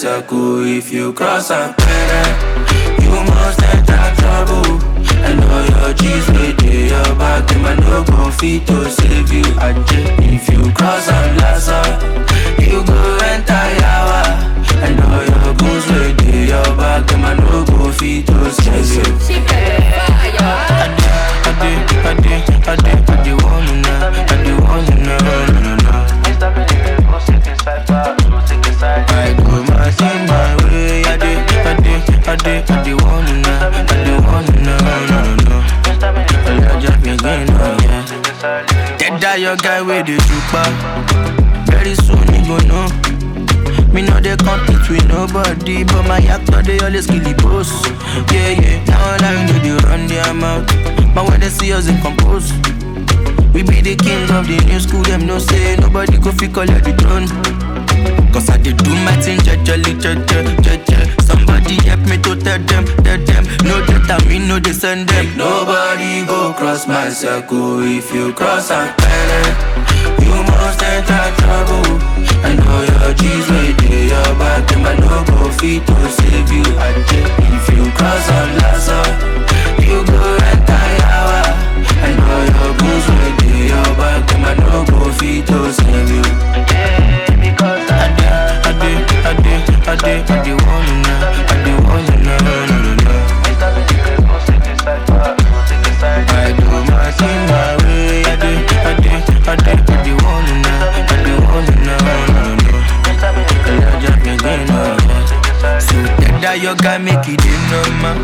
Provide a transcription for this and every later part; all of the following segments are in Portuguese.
circle if you cross a us in compose. We be the kings of the new school, them no say nobody go fi collect the throne. Cause I did do my thing, jejely, jeje, jeje. Somebody help me to tell them, tell them. No that I mean, no they send them. Nobody go cross my circle if you cross planet. You must enter trouble. I know your G's they your back, them I no go fit to save you. If you cross lasso, you go. I know your goons way they your back, them I no go fit to save you. I did, I did, I did, I did, I did one now, I did one now, no, no, no. I do my thing my way, I did, I did, I did, I did one now, I now, no, no, no. Just on. So that your make it in normal.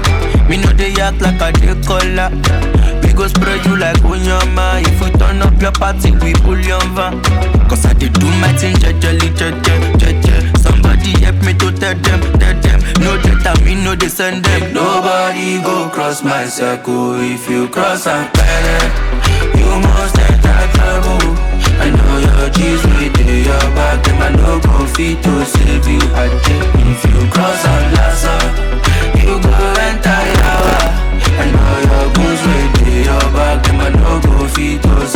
Me know they act like a. We go spread you like onyama. If you turn up your party, we pull your van. Cause I did do my thing, jejely, jeje, jeje. Somebody help me to tell them, tell them. No I mean, no they send them. Nobody go cross my circle if you cross a planet. You must enter trouble. I know your G's with your back, them I no go fit to save you. I If you cross a lasso, you go no go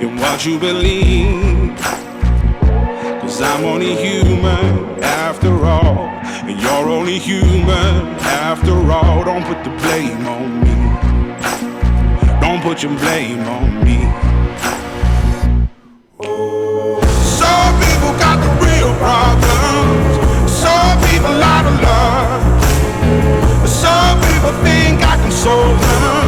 in what you believe? Cause I'm only human after all. And you're only human after all. Don't put the blame on me. Don't put your blame on me. Some people got the real problems. Some people out of love. Some people think I can solve them.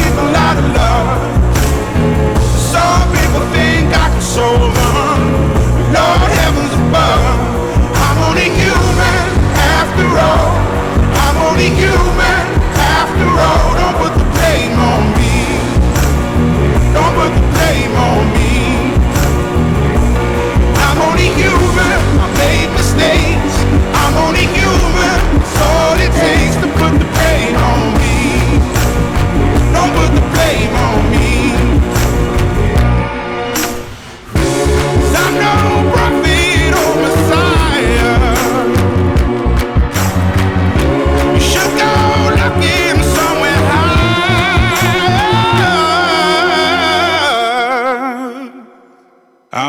Lord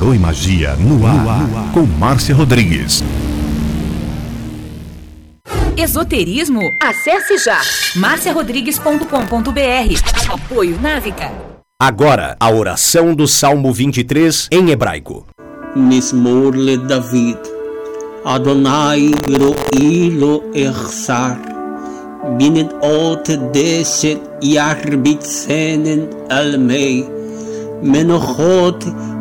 Tarô e Magia no ar, no ar. com Márcia Rodrigues. Esoterismo? Acesse já marciarodrigues.com.br. Apoio Návica. Agora, a oração do Salmo 23 em hebraico. Mismor le David. Adonai ro'i lo echsar. Ot deset yarbit senen almei. Menochot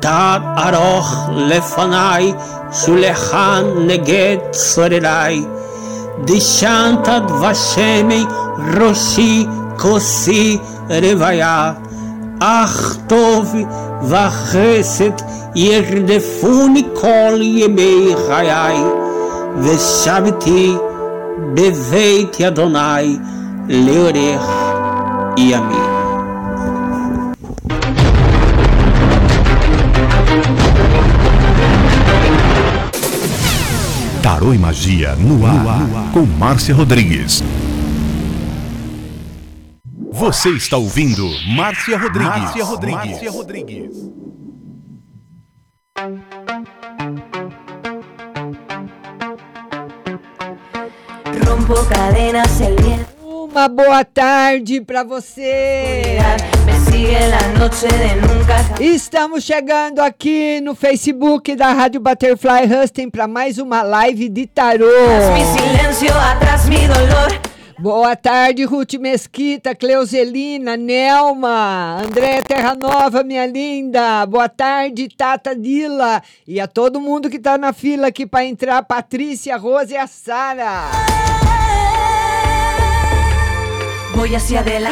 Tad aroch lefanai, shulechan neged sorerai. Dishantad vashemi, roshi kosi revaya. Ach tov vachesed yerdefuni kol yemei chayai. Veshaviti beveit Adonai leorech yamim. Tarô e Magia no ar, no ar, com Márcia Rodrigues. Você está ouvindo Márcia Rodrigues. Márcia Rodrigues. Márcia Rodrigues. Rompo cadenas. Uma boa tarde para você. Estamos chegando aqui no Facebook da Rádio Butterfly Husting para mais uma live de tarô. Boa tarde, Ruth Mesquita, Cleuselina, Nelma, André Terra Nova, minha linda. Boa tarde, Tata Dila. E a todo mundo que está na fila aqui para entrar, Patrícia, Rose e a Sara.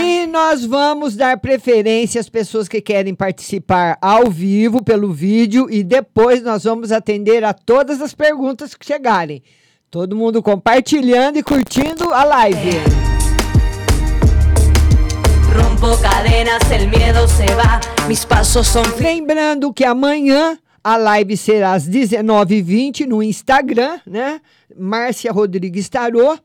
E nós vamos dar preferência às pessoas que querem participar ao vivo pelo vídeo e depois nós vamos atender a todas as perguntas que chegarem. Todo mundo compartilhando e curtindo a live. Rompo cadenas, el miedo se va, mis pasos son... Lembrando que amanhã a live será às 19h20 no Instagram, né? Márcia Rodrigues Tarô.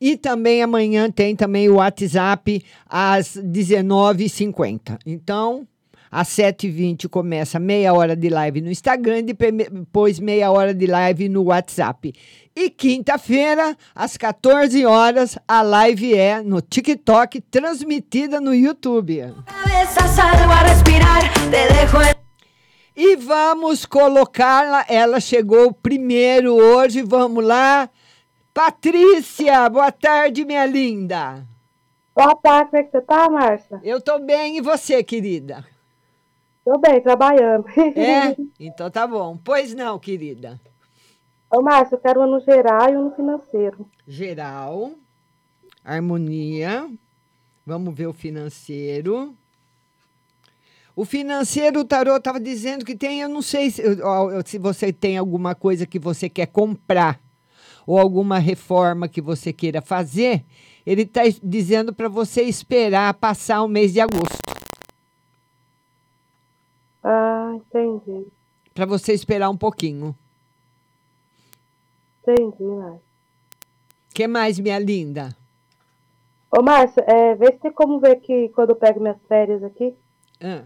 E também amanhã tem também o WhatsApp às 19h50. Então, às 7h20 começa meia hora de live no Instagram e depois meia hora de live no WhatsApp. E quinta-feira, às 14 horas, a live é no TikTok, transmitida no YouTube. E vamos colocá-la. Ela chegou primeiro hoje. Vamos lá. Patrícia, boa tarde, minha linda. Boa tarde, como é que você tá, Márcia? Eu tô bem, e você, querida? Tô bem, trabalhando. É? Então tá bom. Pois não, querida. Ô, Márcia, eu quero um no geral e um no financeiro. Geral, harmonia, vamos ver o financeiro. O financeiro, o tarô estava dizendo que tem, eu não sei se, se você tem alguma coisa que você quer comprar ou alguma reforma que você queira fazer, ele está dizendo para você esperar passar o mês de agosto. Ah, entendi. Para você esperar um pouquinho. Entendi, né? que mais, minha linda? Ô, Márcia, é, vê se tem como ver que quando eu pego minhas férias aqui. Ah.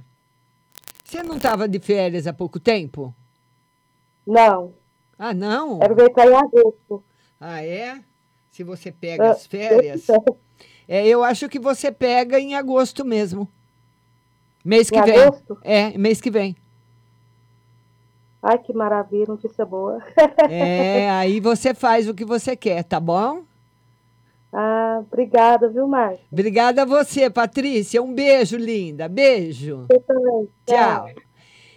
Você não estava de férias há pouco tempo? Não. Ah, não? Quero ver em agosto. Ah, é? Se você pega Ah, as férias. É, eu acho que você pega em agosto mesmo. Mês que Em vem. agosto? É, mês que vem. Ai, que maravilha, notícia boa. É, aí você faz o que você quer, tá bom? ah, obrigada, viu, Márcia? Obrigada a você, Patrícia. Um beijo, linda. Beijo. Eu também. Tchau.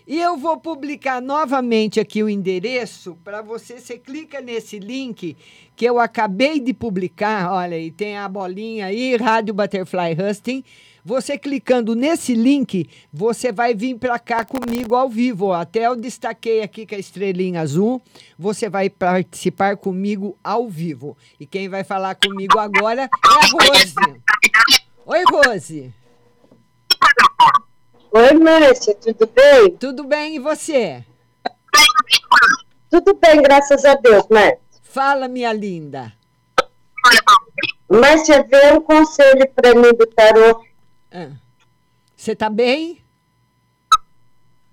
E eu vou publicar novamente aqui o endereço para você. Você clica nesse link que eu acabei de publicar. Olha aí, tem a bolinha aí, Rádio Butterfly Husting. Você clicando nesse link, você vai vir para cá comigo ao vivo. Até eu destaquei aqui com a estrelinha azul. Você vai participar comigo ao vivo. E quem vai falar comigo agora é a Rose. Oi, Rose. Oi, Márcia, tudo bem? Tudo bem, e você? Tudo bem, graças a Deus, Márcia. Fala, minha linda. Márcia, vê um conselho para mim do tarô. Ah. Você tá bem?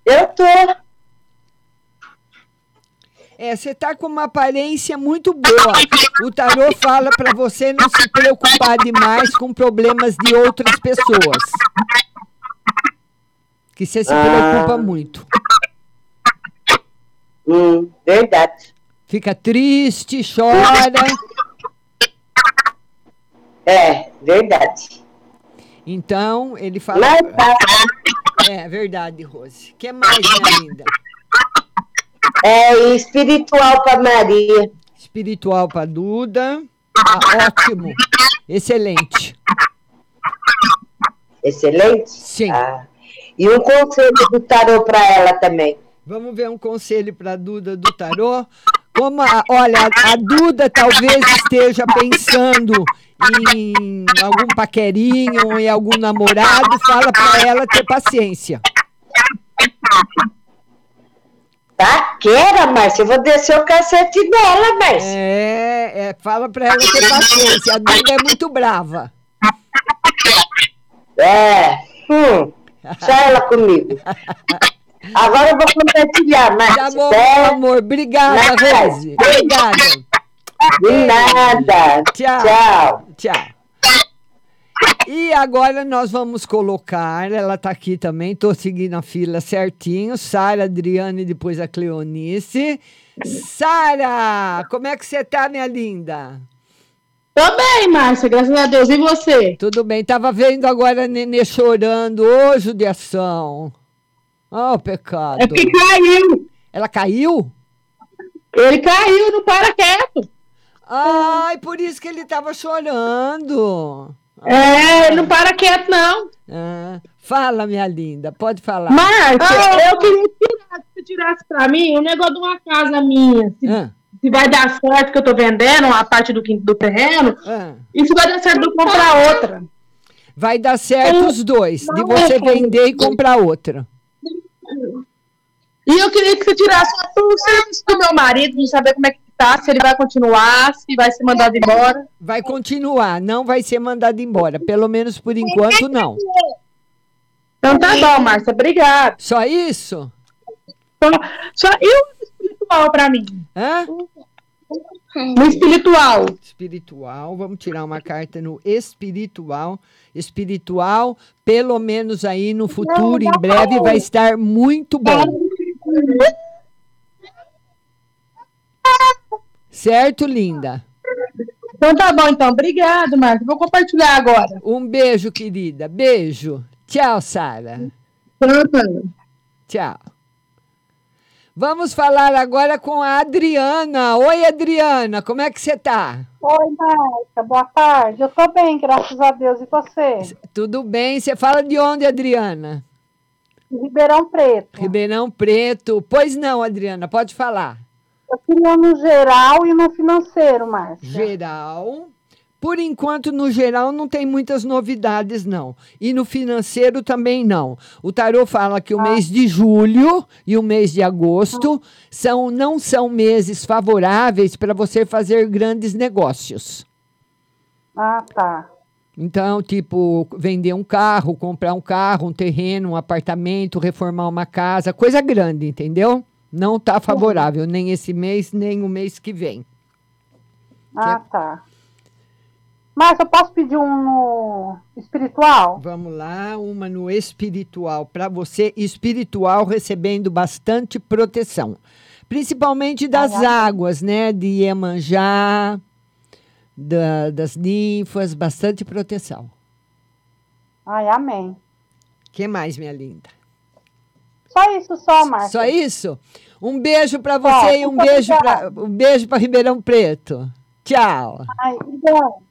Eu tô. É, você tá com uma aparência muito boa. O tarô fala para você não se preocupar demais com problemas de outras pessoas. Que você se Ah. preocupa muito. Hum, verdade. Fica triste, chora. É, verdade. Então, ele fala. Mas tá. É verdade, Rose. O que mais, minha linda? É espiritual para Maria. Espiritual para Duda. Ah, ótimo. Excelente. Excelente? Sim. Ah. E um conselho do tarô para ela também. Vamos ver um conselho para Duda do tarô. Como a, olha, a, a Duda talvez esteja pensando em algum paquerinho, em algum namorado, fala para ela ter paciência. Paquera, Márcia, eu vou descer o cacete dela, Márcia. É, é, fala para ela ter paciência. A Duda é muito brava. É. Hum. Só ela comigo. Agora eu vou compartilhar, Márcia. Tá bom, É. amor. Obrigada, Nada. Rose. Obrigada. De nada. Tchau. Tchau. Tchau. E agora nós vamos colocar, ela tá aqui também, tô seguindo a fila certinho, Sara, Adriane e depois a Cleonice. Sara, como é que você tá, minha linda? Tô bem, Márcia, graças a Deus. E você? Tudo bem, tava vendo agora a Nenê chorando, ô judiação. Ó, pecado. É porque caiu. Ela caiu? Ele caiu no paraquedas. Ai, por isso que ele tava chorando. É, ele não para quieto, não. Ah, fala, minha linda, pode falar. Márcia, eu queria que você tirasse pra mim um negócio de uma casa minha. Se, Ah. Se vai dar certo que eu tô vendendo a parte do, do terreno. Ah. E se vai dar certo de eu comprar outra. Vai dar certo os dois, de você vender e comprar outra. E eu queria que você tirasse o serviço do meu marido, de saber como é que tá, se ele vai continuar, se vai ser mandado embora. Vai continuar, não vai ser mandado embora. Pelo menos por enquanto, não. Então tá bom, Márcia, obrigada. Só isso? Só e o espiritual pra mim? Hã? No espiritual. Espiritual, vamos tirar uma carta no espiritual. Espiritual, pelo menos aí no futuro, em breve, vai estar muito bom. Certo, linda? Então tá bom, então. Obrigado, Márcia. Vou compartilhar agora. Um beijo, querida. Beijo. Tchau, Sara. Tchau. Vamos falar agora com a Adriana. Oi, Adriana, como é que você tá? Oi, Márcia, boa tarde. Eu tô bem, graças a Deus. E você? Tudo bem? Você fala de onde, Adriana? Ribeirão Preto. Ribeirão Preto. Pois não, Adriana, pode falar. Eu queria no geral e no financeiro, Márcia. Geral, Por enquanto, no geral, não tem muitas novidades, não. E no financeiro também não. O tarô fala que o mês de julho e o mês de agosto são, não são meses favoráveis para você fazer grandes negócios. Ah, tá. Então, tipo, vender um carro, comprar um carro, um terreno, um apartamento, reformar uma casa, coisa grande, entendeu? Não está favorável, nem esse mês, nem o mês que vem. Ah, tá. Mas eu posso pedir um no espiritual? Vamos lá, uma no espiritual. Para você, espiritual, recebendo bastante proteção. Principalmente das águas, né? De Iemanjá, da- das ninfas, bastante proteção. Ai, amém. que mais, minha linda? Só isso, só, Márcia. Só isso? Um beijo para você Só, e um beijo um beijo para Ribeirão Preto. Tchau. Ai, então,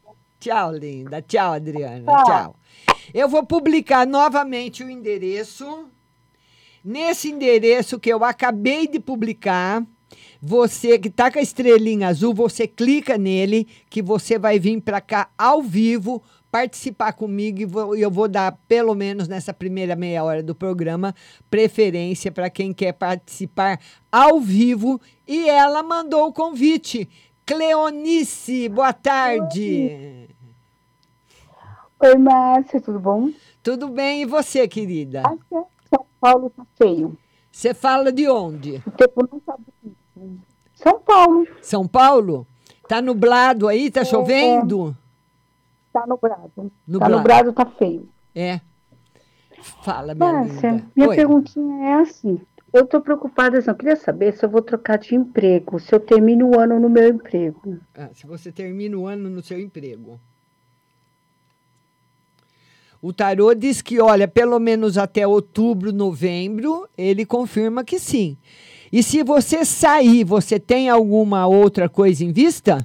Tchau, linda. Tchau, Adriana. Tchau. Tchau. Eu vou publicar novamente o endereço. Nesse endereço que eu acabei de publicar, você que tá com a estrelinha azul, você clica nele que você vai vir para cá ao vivo participar comigo e vou- eu vou dar pelo menos nessa primeira meia hora do programa preferência para quem quer participar ao vivo e ela mandou o convite. Cleonice, boa tarde. Oi, Márcia, tudo bom? Tudo bem, e você, querida? São Paulo tá feio. Você fala de onde? O tempo não tá bonito. São Paulo. São Paulo? Tá nublado aí? Tá É, chovendo? Tá nublado. Tá Nublado. nublado, tá feio. É. Fala, minha Márcia, linda. minha Oi. perguntinha é assim. Eu tô preocupada, assim, eu queria saber se eu vou trocar de emprego, se eu termino o ano no meu emprego. Ah, se você termina o ano no seu emprego. O tarô diz que, olha, pelo menos até outubro, novembro, ele confirma que sim. E se você sair, você tem alguma outra coisa em vista?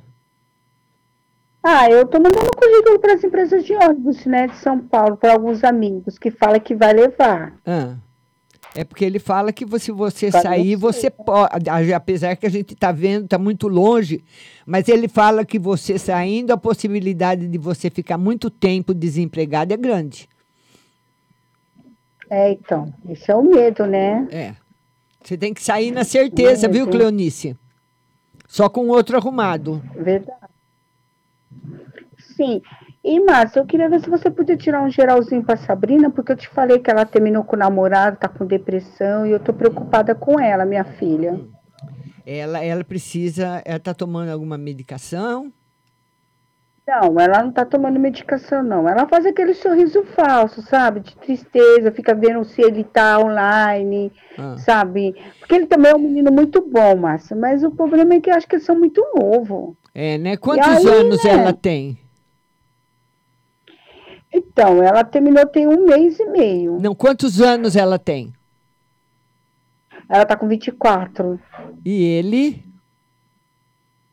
Ah, eu tô mandando currículo para as empresas de ônibus, né, de São Paulo, para alguns amigos que falam que vai levar. Ah, é porque ele fala que se você sair, você pode. Apesar que a gente está vendo, está muito longe, mas ele fala que você saindo, a possibilidade de você ficar muito tempo desempregado é grande. É, então, esse é o medo, né? É. Você tem que sair na certeza, Medo. viu, Cleonice? Só com outro arrumado. Verdade. Sim. E, Márcia, eu queria ver se você podia tirar um geralzinho para Sabrina, porque eu te falei que ela terminou com o namorado, tá com depressão, e eu tô preocupada com ela, minha filha. Ela, ela precisa. Ela está tomando alguma medicação? Não, ela não tá tomando medicação, não. Ela faz aquele sorriso falso, sabe? De tristeza, fica vendo se ele tá online, Ah. sabe? Porque ele também é um menino muito bom, Márcia, mas o problema é que eu acho que eles são muito novos. É, né? Quantos aí, anos né? ela tem? Então, ela terminou tem um mês e meio. Não, quantos anos ela tem? Ela tá com 24. E ele?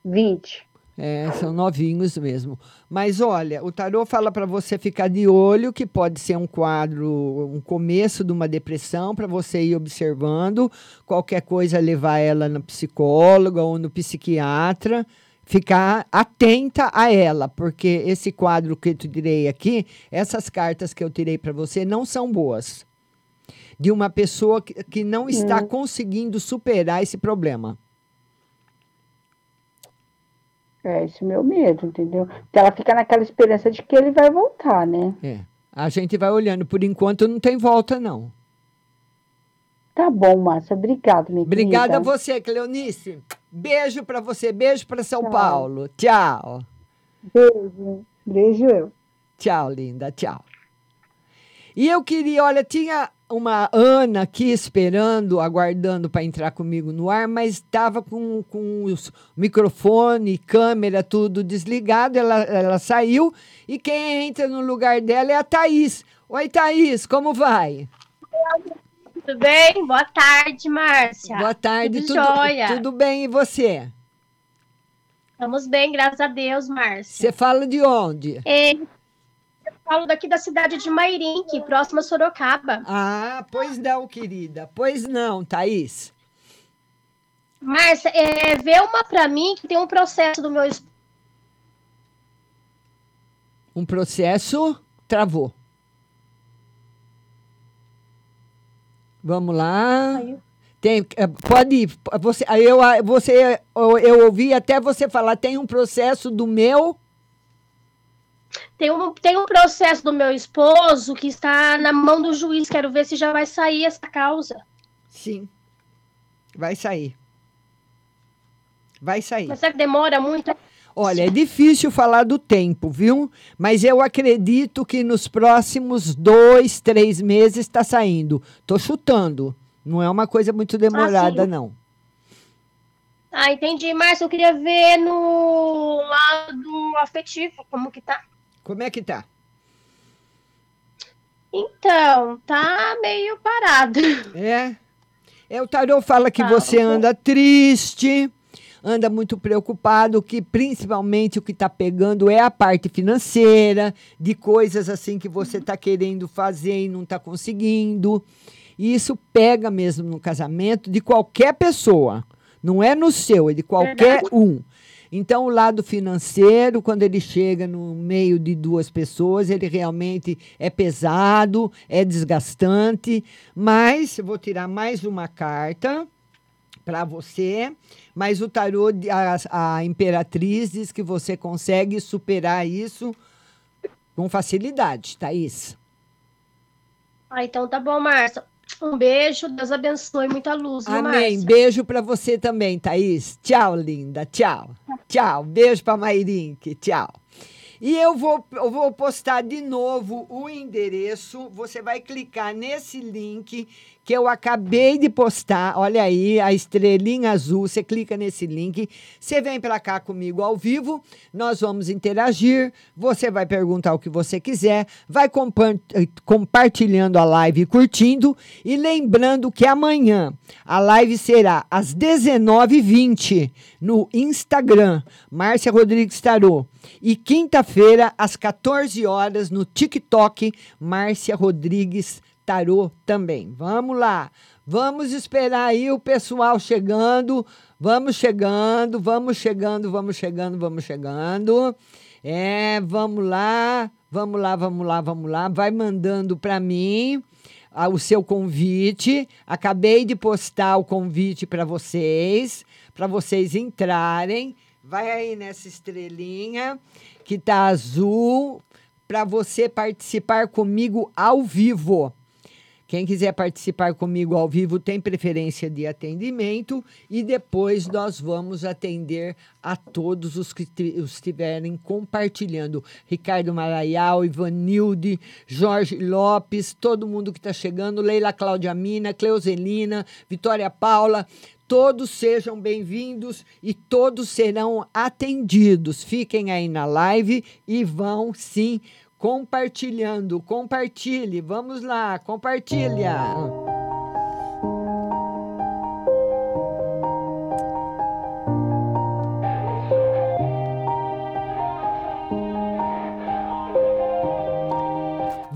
20. É, são novinhos mesmo. Mas olha, o tarô fala para você ficar de olho que pode ser um quadro, um começo de uma depressão para você ir observando. Qualquer coisa levar ela na psicóloga ou no psiquiatra, ficar atenta a ela, porque esse quadro que eu tirei aqui, essas cartas que eu tirei para você não são boas. De uma pessoa que, que não está Hum. conseguindo superar esse problema. É, esse é o meu medo, entendeu? Então ela fica naquela esperança de que ele vai voltar, né? É. A gente vai olhando. Por enquanto não tem volta, não. Tá bom, Márcia. Obrigada, minha Obrigada a querida. você, Cleonice. Beijo para você, beijo para São Paulo. Tchau. Beijo. Beijo eu. Tchau, linda. Tchau. E eu queria, olha, tinha uma Ana aqui esperando, aguardando para entrar comigo no ar, mas estava com, com os microfone, câmera, tudo desligado. Ela, ela saiu e quem entra no lugar dela é a Thaís. Oi, Thaís, como vai? Tudo bem? Boa tarde, Márcia. Boa tarde, Tudo, tudo, jóia. tudo bem e você? Estamos bem, graças a Deus, Márcia. Você fala de onde? É, eu falo daqui da cidade de Mairink, próxima a Sorocaba. Ah, pois não, querida. Pois não, Thaís. Márcia, é, vê uma pra mim que tem um processo do meu Um processo travou. Vamos lá. Tem, eh, pode ir. Você, eu, você, eu, eu ouvi até você falar, tem um processo do meu. Tem um, tem um processo do meu esposo que está na mão do juiz. Quero ver se já vai sair essa causa. Sim. Vai sair. Vai sair. Mas será que demora muito? Olha, é difícil falar do tempo, viu? Mas eu acredito que nos próximos dois, três meses está saindo. Tô chutando. Não é uma coisa muito demorada, sim. não. Ah, entendi. Márcio, eu queria ver no lado afetivo como que tá. Como é que tá? Então, tá meio parado. É. É, o tarô fala que Tá, você anda triste, anda muito preocupado, que principalmente o que está pegando é a parte financeira, de coisas assim que você está querendo fazer e não está conseguindo. E isso pega mesmo no casamento de qualquer pessoa. Não é no seu, é de qualquer Verdade. um. Então, o lado financeiro, quando ele chega no meio de duas pessoas, ele realmente é pesado, é desgastante. Mas, vou tirar mais uma carta para você. Mas o tarô, a, a Imperatriz, diz que você consegue superar isso com facilidade, Thaís. Ah, então tá bom, Márcio. Um beijo, Deus abençoe, muita luz, Amém. Márcia? Beijo para você também, Thaís. Tchau, linda. Tchau. Tchau. Beijo para Mairink. Tchau. E eu vou, eu vou postar de novo o endereço. Você vai clicar nesse link que eu acabei de postar. Olha aí, a estrelinha azul. Você clica nesse link. Você vem para cá comigo ao vivo. Nós vamos interagir. Você vai perguntar o que você quiser. Vai compa- compartilhando a live e curtindo. E lembrando que amanhã a live será às 19h20 no Instagram, Márcia Rodrigues Tarô. E quinta-feira, às 14 horas, no TikTok, Márcia Rodrigues Tarô também. Vamos lá. Vamos esperar aí o pessoal chegando. Vamos chegando, vamos chegando, vamos chegando, vamos chegando. É, vamos lá, vamos lá, vamos lá, vamos lá. Vai mandando para mim ah, o seu convite. Acabei de postar o convite para vocês, para vocês entrarem. Vai aí nessa estrelinha que tá azul para você participar comigo ao vivo. Quem quiser participar comigo ao vivo tem preferência de atendimento e depois nós vamos atender a todos os que ti- estiverem compartilhando. Ricardo Maraial, Ivanilde, Jorge Lopes, todo mundo que está chegando, Leila Cláudia Mina, Cleuselina, Vitória Paula, todos sejam bem-vindos e todos serão atendidos. Fiquem aí na live e vão sim compartilhando. Compartilhe, vamos lá, compartilha.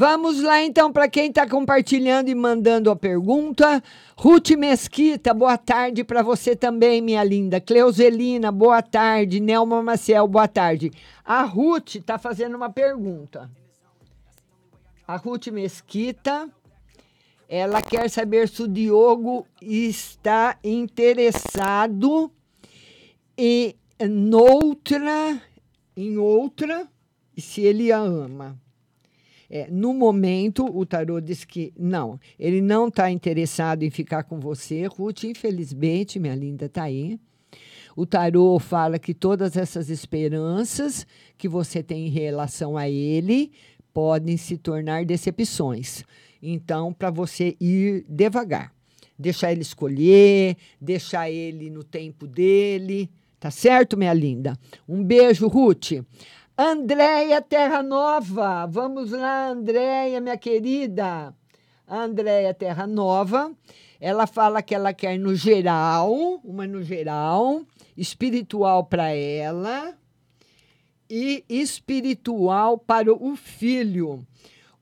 Vamos lá então para quem está compartilhando e mandando a pergunta. Ruth Mesquita, boa tarde para você também, minha linda. Cleuselina, boa tarde. Nelma Maciel, boa tarde. A Ruth está fazendo uma pergunta. A Ruth Mesquita, ela quer saber se o Diogo está interessado em noutra, em outra, e se ele a ama. É, no momento, o tarô diz que não, ele não está interessado em ficar com você, Ruth. Infelizmente, minha linda, está aí. O tarô fala que todas essas esperanças que você tem em relação a ele podem se tornar decepções. Então, para você ir devagar, deixar ele escolher, deixar ele no tempo dele, tá certo, minha linda? Um beijo, Ruth. Andréia Terra Nova, vamos lá, Andréia, minha querida. Andréia Terra Nova, ela fala que ela quer no geral, uma no geral, espiritual para ela e espiritual para o filho.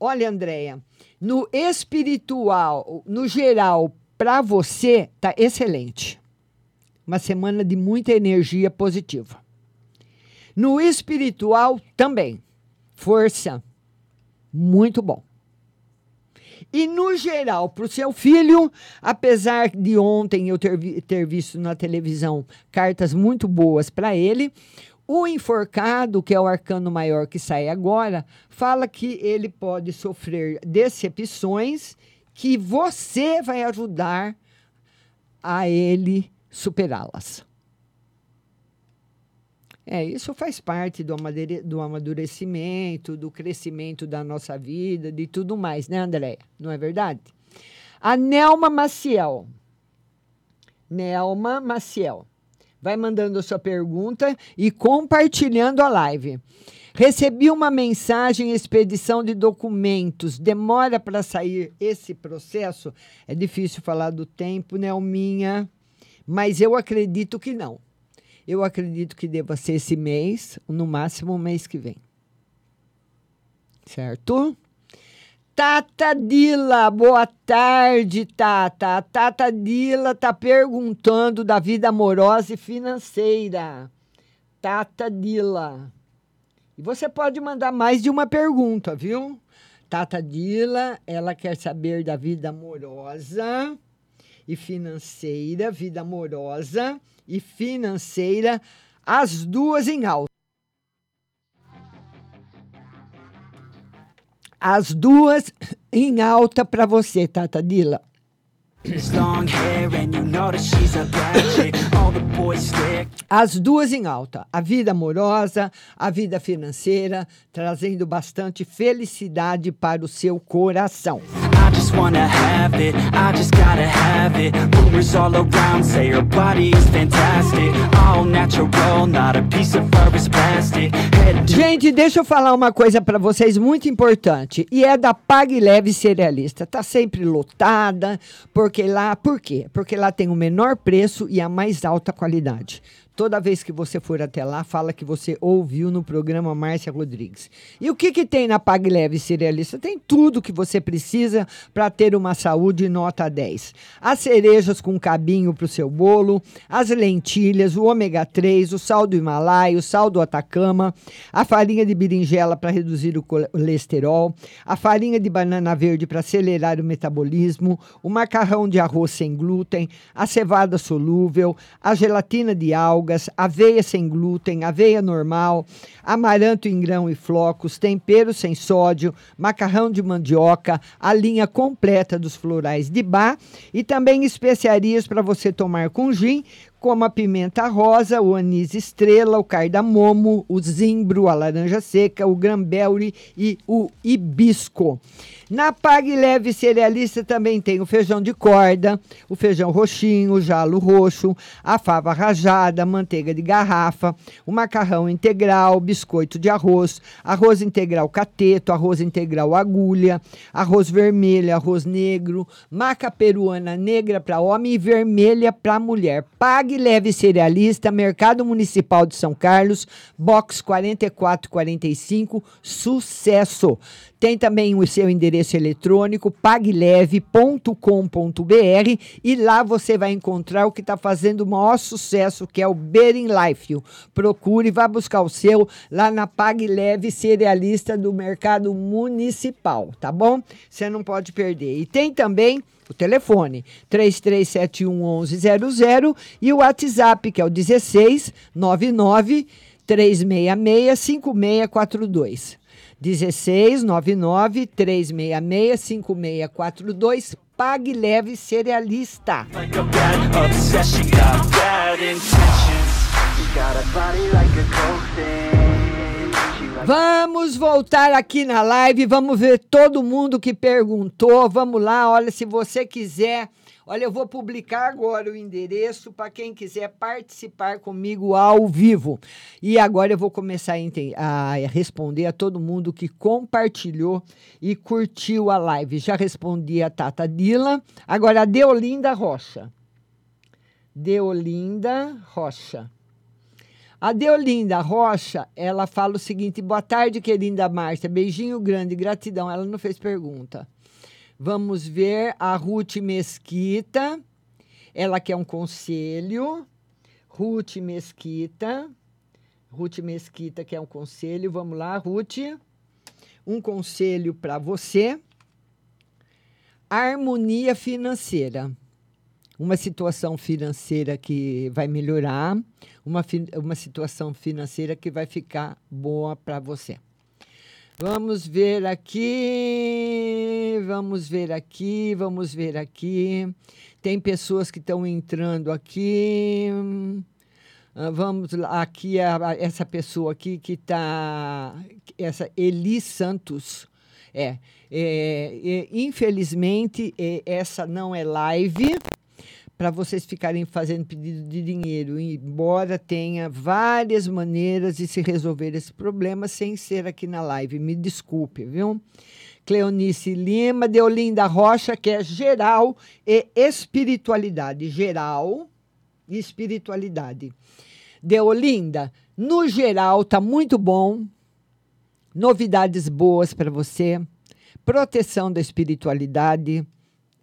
Olha, Andréia, no espiritual, no geral, para você, tá excelente. Uma semana de muita energia positiva. No espiritual também. Força. Muito bom. E, no geral, para o seu filho, apesar de ontem eu ter, vi- ter visto na televisão cartas muito boas para ele, o enforcado, que é o arcano maior que sai agora, fala que ele pode sofrer decepções que você vai ajudar a ele superá-las. É, isso faz parte do, amadure- do amadurecimento, do crescimento da nossa vida, de tudo mais, né, Andréia? Não é verdade? A Nelma Maciel. Nelma Maciel. Vai mandando a sua pergunta e compartilhando a live. Recebi uma mensagem expedição de documentos. Demora para sair esse processo? É difícil falar do tempo, Nelminha, mas eu acredito que não. Eu acredito que deva ser esse mês, no máximo mês que vem. Certo? Tata Dila, boa tarde, Tata. A Tata Dila está perguntando da vida amorosa e financeira. Tata Dila. E você pode mandar mais de uma pergunta, viu? Tata Dila, ela quer saber da vida amorosa e financeira, vida amorosa e financeira, as duas em alta. As duas em alta para você, Tata Dila. long hair and you know that she's a bad chick. As duas em alta, a vida amorosa, a vida financeira, trazendo bastante felicidade para o seu coração. Gente, deixa eu falar uma coisa para vocês muito importante. E é da Pague Leve Cerealista. Tá sempre lotada, porque lá, por quê? Porque lá tem o menor preço e a mais alta qualidade. Toda vez que você for até lá, fala que você ouviu no programa Márcia Rodrigues. E o que, que tem na Pague Leve Cerealista? Tem tudo que você precisa para ter uma saúde nota 10. As cerejas com cabinho para o seu bolo, as lentilhas, o ômega 3, o sal do Himalaia, o sal do Atacama, a farinha de berinjela para reduzir o colesterol, a farinha de banana verde para acelerar o metabolismo, o macarrão de arroz sem glúten, a cevada solúvel, a gelatina de algas, aveia sem glúten, aveia normal, amaranto em grão e flocos, tempero sem sódio, macarrão de mandioca, a linha completa dos florais de bar e também especiarias para você tomar com gin, como a pimenta rosa, o anis estrela, o cardamomo, o zimbro, a laranja seca, o granberry e o hibisco. Na Pague Leve Cerealista também tem o feijão de corda, o feijão roxinho, o jalo roxo, a fava rajada, manteiga de garrafa, o macarrão integral, biscoito de arroz, arroz integral cateto, arroz integral agulha, arroz vermelho, arroz negro, maca peruana negra para homem e vermelha para mulher. Pague Leve Cerealista, Mercado Municipal de São Carlos, box 4445, sucesso. Tem também o seu endereço eletrônico pagleve.com.br e lá você vai encontrar o que está fazendo o maior sucesso, que é o Bering Life. Procure, vá buscar o seu lá na Pag Leve Cerealista do Mercado Municipal, tá bom? Você não pode perder. E tem também o telefone 3371 1100 e o WhatsApp, que é o 16 99 366 5642. 16 99 366 5642. Pague leve cerealista. Vamos voltar aqui na live, vamos ver todo mundo que perguntou. Vamos lá, olha, se você quiser. Olha, eu vou publicar agora o endereço para quem quiser participar comigo ao vivo. E agora eu vou começar a, a responder a todo mundo que compartilhou e curtiu a live. Já respondi a Tata Dila. Agora a Deolinda Rocha. Deolinda Rocha. A Deolinda Rocha, ela fala o seguinte: boa tarde, querida Márcia. Beijinho grande, gratidão. Ela não fez pergunta. Vamos ver a Ruth Mesquita. Ela quer um conselho. Ruth Mesquita. Ruth Mesquita quer um conselho. Vamos lá, Ruth. um conselho para você. Harmonia financeira. Uma situação financeira que vai melhorar, uma, uma situação financeira que vai ficar boa para você. Vamos ver aqui, vamos ver aqui, vamos ver aqui. Tem pessoas que estão entrando aqui. Ah, vamos lá, aqui a- essa pessoa aqui que está, essa Eli Santos. É, é, é, infelizmente é, essa não é live para vocês ficarem fazendo pedido de dinheiro, embora tenha várias maneiras de se resolver esse problema sem ser aqui na live. Me desculpe, viu? Cleonice Lima, Deolinda Rocha, que é geral e espiritualidade. Geral e espiritualidade. Deolinda, no geral, tá muito bom. Novidades boas para você. Proteção da espiritualidade.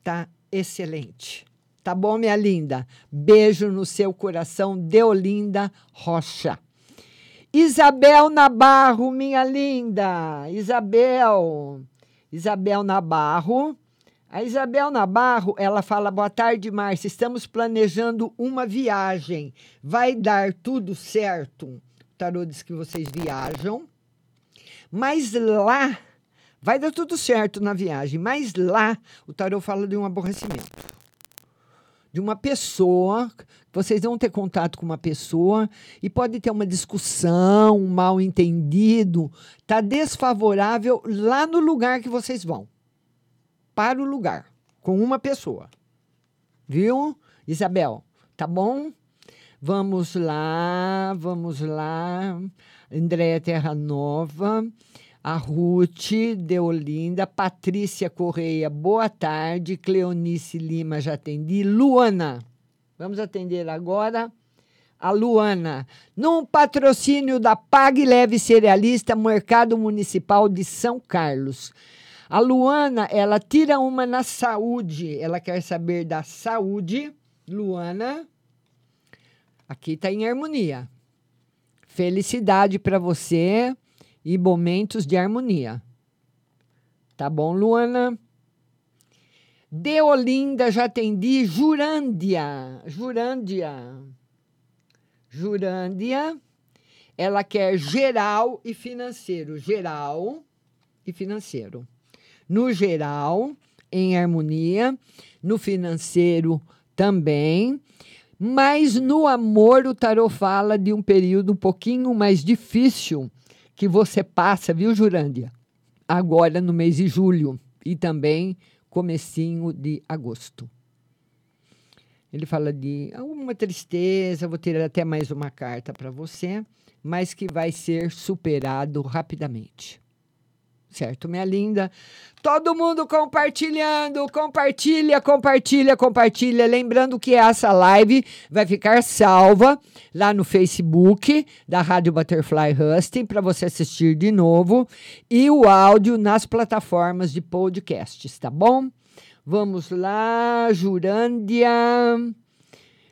Tá excelente. Tá bom, minha linda? Beijo no seu coração, Deolinda Rocha. Isabel Nabarro, minha linda. Isabel. Isabel Nabarro. A Isabel Nabarro, ela fala: Boa tarde, Márcia. Estamos planejando uma viagem. Vai dar tudo certo? O tarô diz que vocês viajam. Mas lá, vai dar tudo certo na viagem. Mas lá, o tarô fala de um aborrecimento de uma pessoa, vocês vão ter contato com uma pessoa e pode ter uma discussão, um mal entendido, tá desfavorável lá no lugar que vocês vão. Para o lugar, com uma pessoa. Viu, Isabel? Tá bom? Vamos lá, vamos lá. Andréia Terra Nova, a Ruth Deolinda, Patrícia Correia, boa tarde. Cleonice Lima, já atendi. Luana, vamos atender agora a Luana. Num patrocínio da Pague Leve Cerealista, Mercado Municipal de São Carlos. A Luana, ela tira uma na saúde. Ela quer saber da saúde. Luana, aqui está em harmonia. Felicidade para você e momentos de harmonia. Tá bom, Luana? Deolinda, já atendi. Jurândia. Jurândia. Jurândia. Ela quer geral e financeiro. Geral e financeiro. No geral, em harmonia. No financeiro também. Mas no amor, o tarô fala de um período um pouquinho mais difícil que você passa, viu, Jurândia? Agora no mês de julho e também comecinho de agosto. Ele fala de alguma tristeza, vou ter até mais uma carta para você, mas que vai ser superado rapidamente. Certo, minha linda? Todo mundo compartilhando, compartilha, compartilha, compartilha. Lembrando que essa live vai ficar salva lá no Facebook da Rádio Butterfly Husting para você assistir de novo e o áudio nas plataformas de podcasts, tá bom? Vamos lá, Jurândia.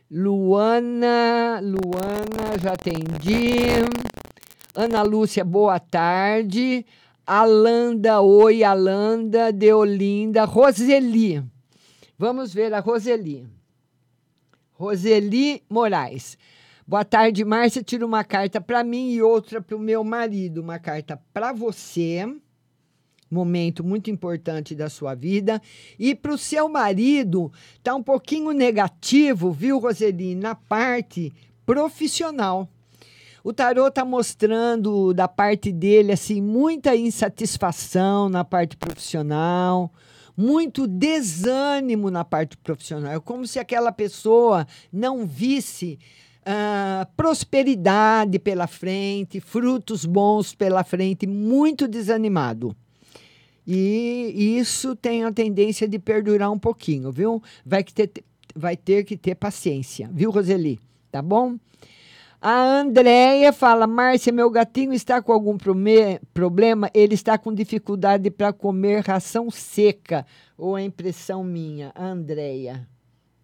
Luana, Luana, já atendi. Ana Lúcia, boa tarde. Alanda, oi, Alanda, Deolinda, Roseli. Vamos ver a Roseli. Roseli Moraes. Boa tarde, Márcia. Tira uma carta para mim e outra para o meu marido. Uma carta para você, momento muito importante da sua vida. E para o seu marido, tá um pouquinho negativo, viu, Roseli, na parte profissional. O tarô está mostrando da parte dele assim muita insatisfação na parte profissional, muito desânimo na parte profissional. Como se aquela pessoa não visse ah, prosperidade pela frente, frutos bons pela frente, muito desanimado. E isso tem a tendência de perdurar um pouquinho, viu? Vai, ter, vai ter que ter paciência, viu, Roseli? Tá bom? A Andréia fala: Márcia, meu gatinho está com algum problema? Ele está com dificuldade para comer ração seca. Ou é impressão minha? Andréia.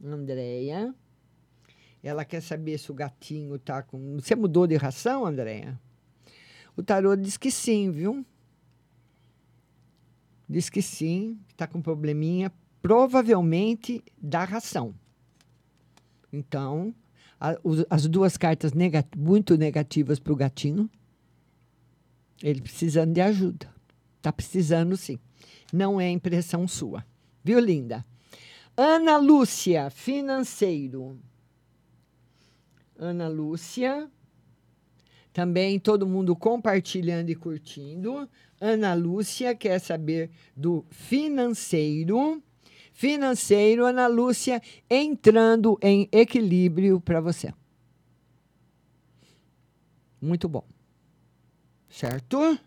Andréia. Ela quer saber se o gatinho está com. Você mudou de ração, Andréia? O tarô diz que sim, viu? Diz que sim, está com probleminha, provavelmente da ração. Então, a- os- as duas cartas muito negativas para o gatinho. Ele precisando de ajuda. Tá precisando sim. Não é impressão sua. Viu, linda? Ana Lúcia, financeiro. Ana Lúcia. Também todo mundo compartilhando e curtindo. Ana Lúcia quer saber do financeiro. Financeiro, Ana Lúcia, entrando em equilíbrio para você. Muito bom. Certo?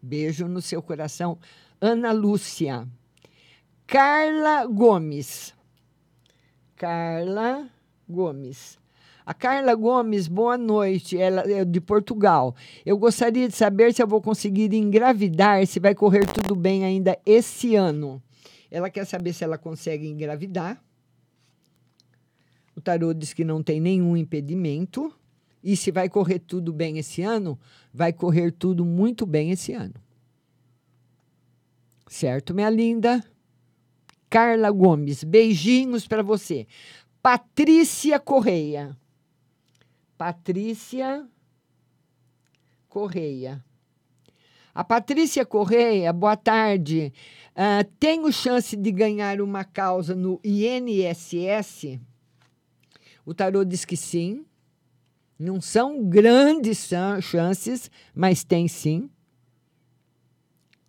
Beijo no seu coração. Ana Lúcia. Carla Gomes. Carla Gomes. A Carla Gomes, boa noite. Ela é de Portugal. Eu gostaria de saber se eu vou conseguir engravidar, se vai correr tudo bem ainda esse ano. Ela quer saber se ela consegue engravidar. O tarô diz que não tem nenhum impedimento. E se vai correr tudo bem esse ano, vai correr tudo muito bem esse ano. Certo, minha linda? Carla Gomes, beijinhos para você. Patrícia Correia. Patrícia Correia. A Patrícia Correia, boa tarde. Ah, tenho chance de ganhar uma causa no INSS? O tarô diz que sim. Não são grandes chan- chances, mas tem sim.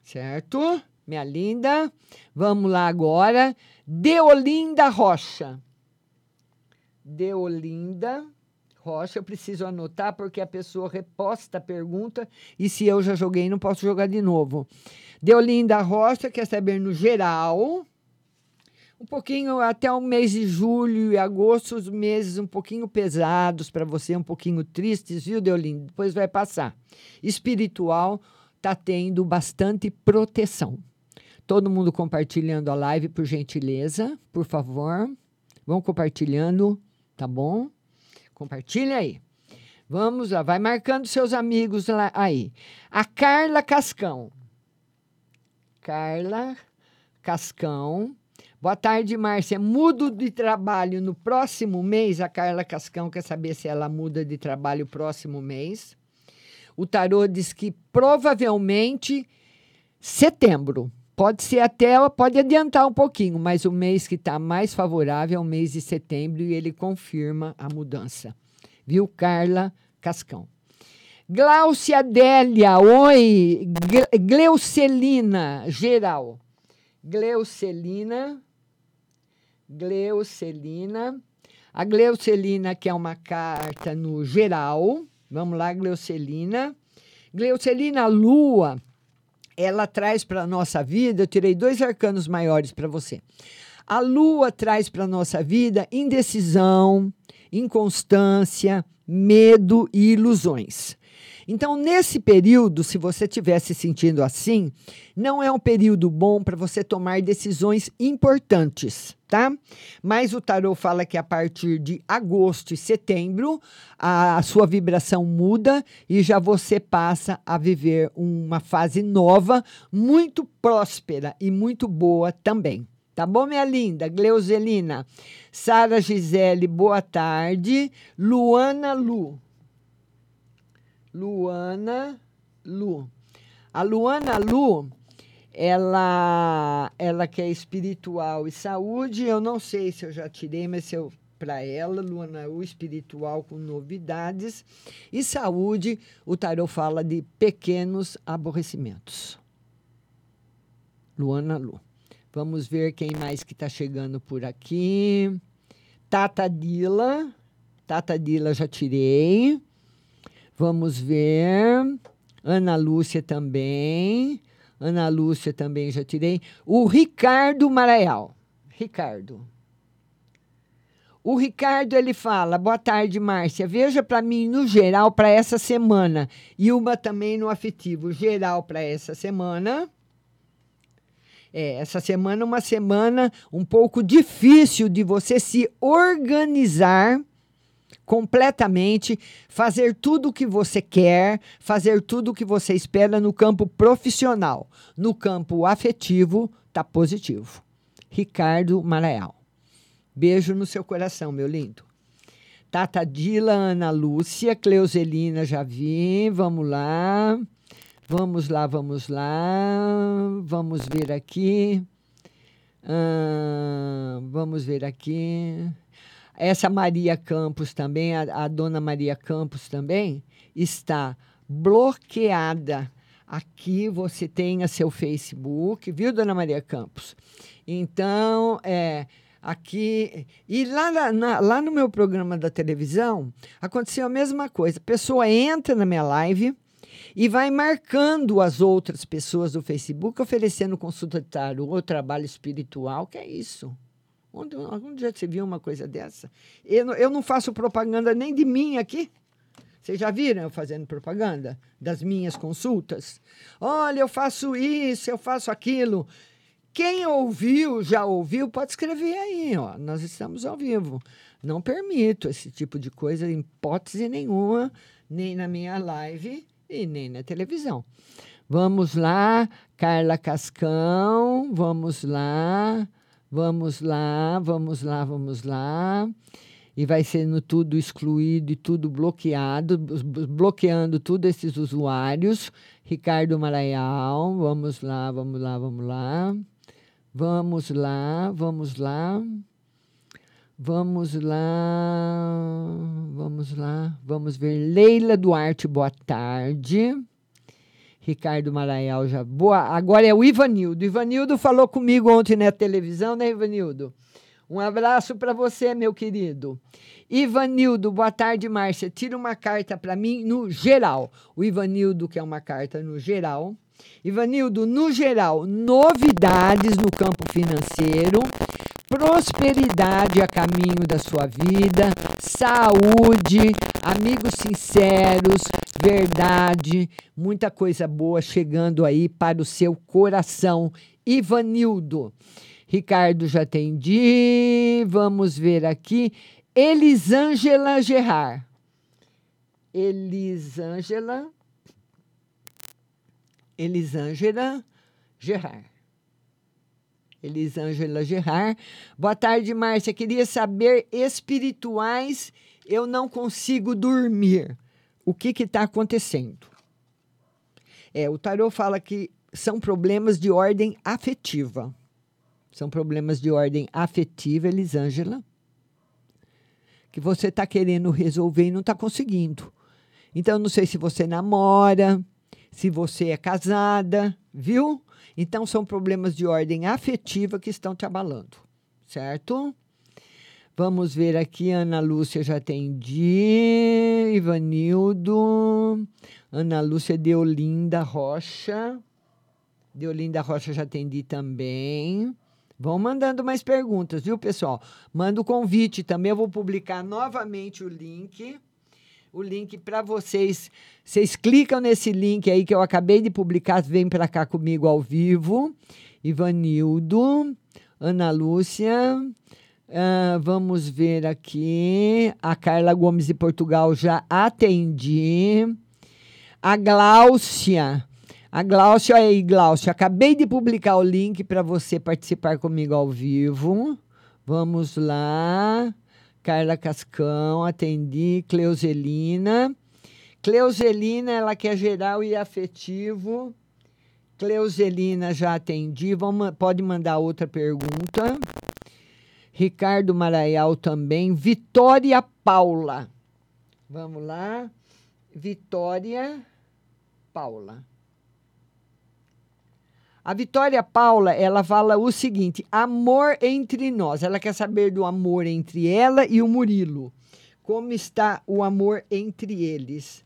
Certo? Minha linda. Vamos lá agora. Deolinda Rocha. Deolinda Rocha, eu preciso anotar porque a pessoa reposta a pergunta e se eu já joguei, não posso jogar de novo. Deolinda Rocha quer saber no geral. Um pouquinho até o mês de julho e agosto, os meses um pouquinho pesados para você, um pouquinho tristes, viu, Deolinda? Depois vai passar. Espiritual tá tendo bastante proteção. Todo mundo compartilhando a live, por gentileza, por favor. Vão compartilhando, tá bom? Compartilha aí. Vamos lá, vai marcando seus amigos lá aí. A Carla Cascão. Carla Cascão. Boa tarde, Márcia. Mudo de trabalho no próximo mês. A Carla Cascão quer saber se ela muda de trabalho próximo mês. O tarô diz que provavelmente setembro. Pode ser até, pode adiantar um pouquinho, mas o mês que está mais favorável é o mês de setembro e ele confirma a mudança. Viu, Carla Cascão? Gláucia Adélia, oi. Gle- Gleucelina, geral. Gleucelina. Gleucelina. A Gleucelina quer uma carta no geral. Vamos lá, Gleucelina. Gleucelina Lua, ela traz para a nossa vida, eu tirei dois arcanos maiores para você. A lua traz para a nossa vida indecisão, inconstância, medo e ilusões. Então, nesse período, se você estiver se sentindo assim, não é um período bom para você tomar decisões importantes, tá? Mas o tarô fala que a partir de agosto e setembro, a, a sua vibração muda e já você passa a viver uma fase nova, muito próspera e muito boa também. Tá bom, minha linda? Gleuzelina. Sara Gisele, boa tarde. Luana Lu. Luana Lu. A Luana Lu, ela, ela quer espiritual e saúde. Eu não sei se eu já tirei, mas se eu para ela, Luana Lu, espiritual com novidades. E saúde, o tarot fala de pequenos aborrecimentos. Luana Lu. Vamos ver quem mais que está chegando por aqui. Tata Dila. Tata Dila já tirei. Vamos ver. Ana Lúcia também. Ana Lúcia também já tirei. O Ricardo Maraial. Ricardo. O Ricardo ele fala: Boa tarde, Márcia. Veja para mim no geral para essa semana e uma também no afetivo. Geral para essa semana. É, essa semana é uma semana um pouco difícil de você se organizar completamente, fazer tudo o que você quer, fazer tudo o que você espera no campo profissional. No campo afetivo, tá positivo. Ricardo Maraial. Beijo no seu coração, meu lindo. Tata Dila, Ana Lúcia, Cleuselina, já vi. Vamos lá. Vamos lá, vamos lá. Vamos ver aqui. Ah, vamos ver aqui. Essa Maria Campos também, a, a dona Maria Campos também, está bloqueada. Aqui você tem a seu Facebook, viu, dona Maria Campos? Então, é, aqui. E lá, na- lá no meu programa da televisão, aconteceu a mesma coisa. A pessoa entra na minha live e vai marcando as outras pessoas do Facebook, oferecendo consulta de tarô, trabalho espiritual. Que é isso? Onde, onde já se viu uma coisa dessa? Eu, não- eu não faço propaganda nem de mim aqui. Vocês já viram eu fazendo propaganda das minhas consultas? Olha, eu faço isso, eu faço aquilo. Quem ouviu, já ouviu, pode escrever aí, ó. Nós estamos ao vivo. Não permito esse tipo de coisa, em hipótese nenhuma, nem na minha live e nem na televisão. Vamos lá, Carla Cascão, vamos lá, vamos lá, vamos lá, vamos lá. E vai sendo tudo excluído e tudo bloqueado, blo- bloqueando todos esses usuários. Ricardo Maraial, vamos lá, vamos lá, vamos lá. Vamos lá, vamos lá. Vamos lá, vamos lá, vamos ver. Leila Duarte, boa tarde. Ricardo Maraial já. Boa. Agora é o Ivanildo. Ivanildo falou comigo ontem na televisão, né, Ivanildo? Um abraço para você, meu querido. Ivanildo, boa tarde, Márcia. Tira uma carta para mim no geral. O Ivanildo quer uma carta no geral. Ivanildo, no geral, novidades no campo financeiro, prosperidade a caminho da sua vida, saúde, amigos sinceros, verdade, muita coisa boa chegando aí para o seu coração. Ivanildo. Ricardo já atendi. Vamos ver aqui. Elisângela Gerard. Elisângela. Elisângela Gerard. Elisângela Gerard. Boa tarde, Márcia. Queria saber espirituais. Eu não consigo dormir. O que está acontecendo? É, o tarô fala que são problemas de ordem afetiva. São problemas de ordem afetiva, Elisângela, que você está querendo resolver e não está conseguindo. Então, não sei se você namora, se você é casada, viu? Então, são problemas de ordem afetiva que estão te abalando, certo? Vamos ver aqui, Ana Lúcia já atendi, Ivanildo, Ana Lúcia Deolinda Rocha, Deolinda Rocha já atendi também. Vão mandando mais perguntas, viu, pessoal? Manda o convite também, eu vou publicar novamente o link. O link para vocês. Vocês clicam nesse link aí que eu acabei de publicar, vem para cá comigo ao vivo. Ivanildo, Ana Lúcia. ah, vamos ver aqui. A Carla Gomes de Portugal já atendi. A Gláucia. A Gláucia, aí, Gláucia. Acabei de publicar o link para você participar comigo ao vivo. Vamos lá. Carla Cascão, atendi. Cleuselina. Cleuselina, ela quer geral e afetivo. Cleuselina, já atendi. Vamos, pode mandar outra pergunta. Ricardo Maraial também. Vitória Paula. Vamos lá. Vitória Paula. A Vitória Paula, ela fala o seguinte: amor entre nós. Ela quer saber do amor entre ela e o Murilo. Como está o amor entre eles?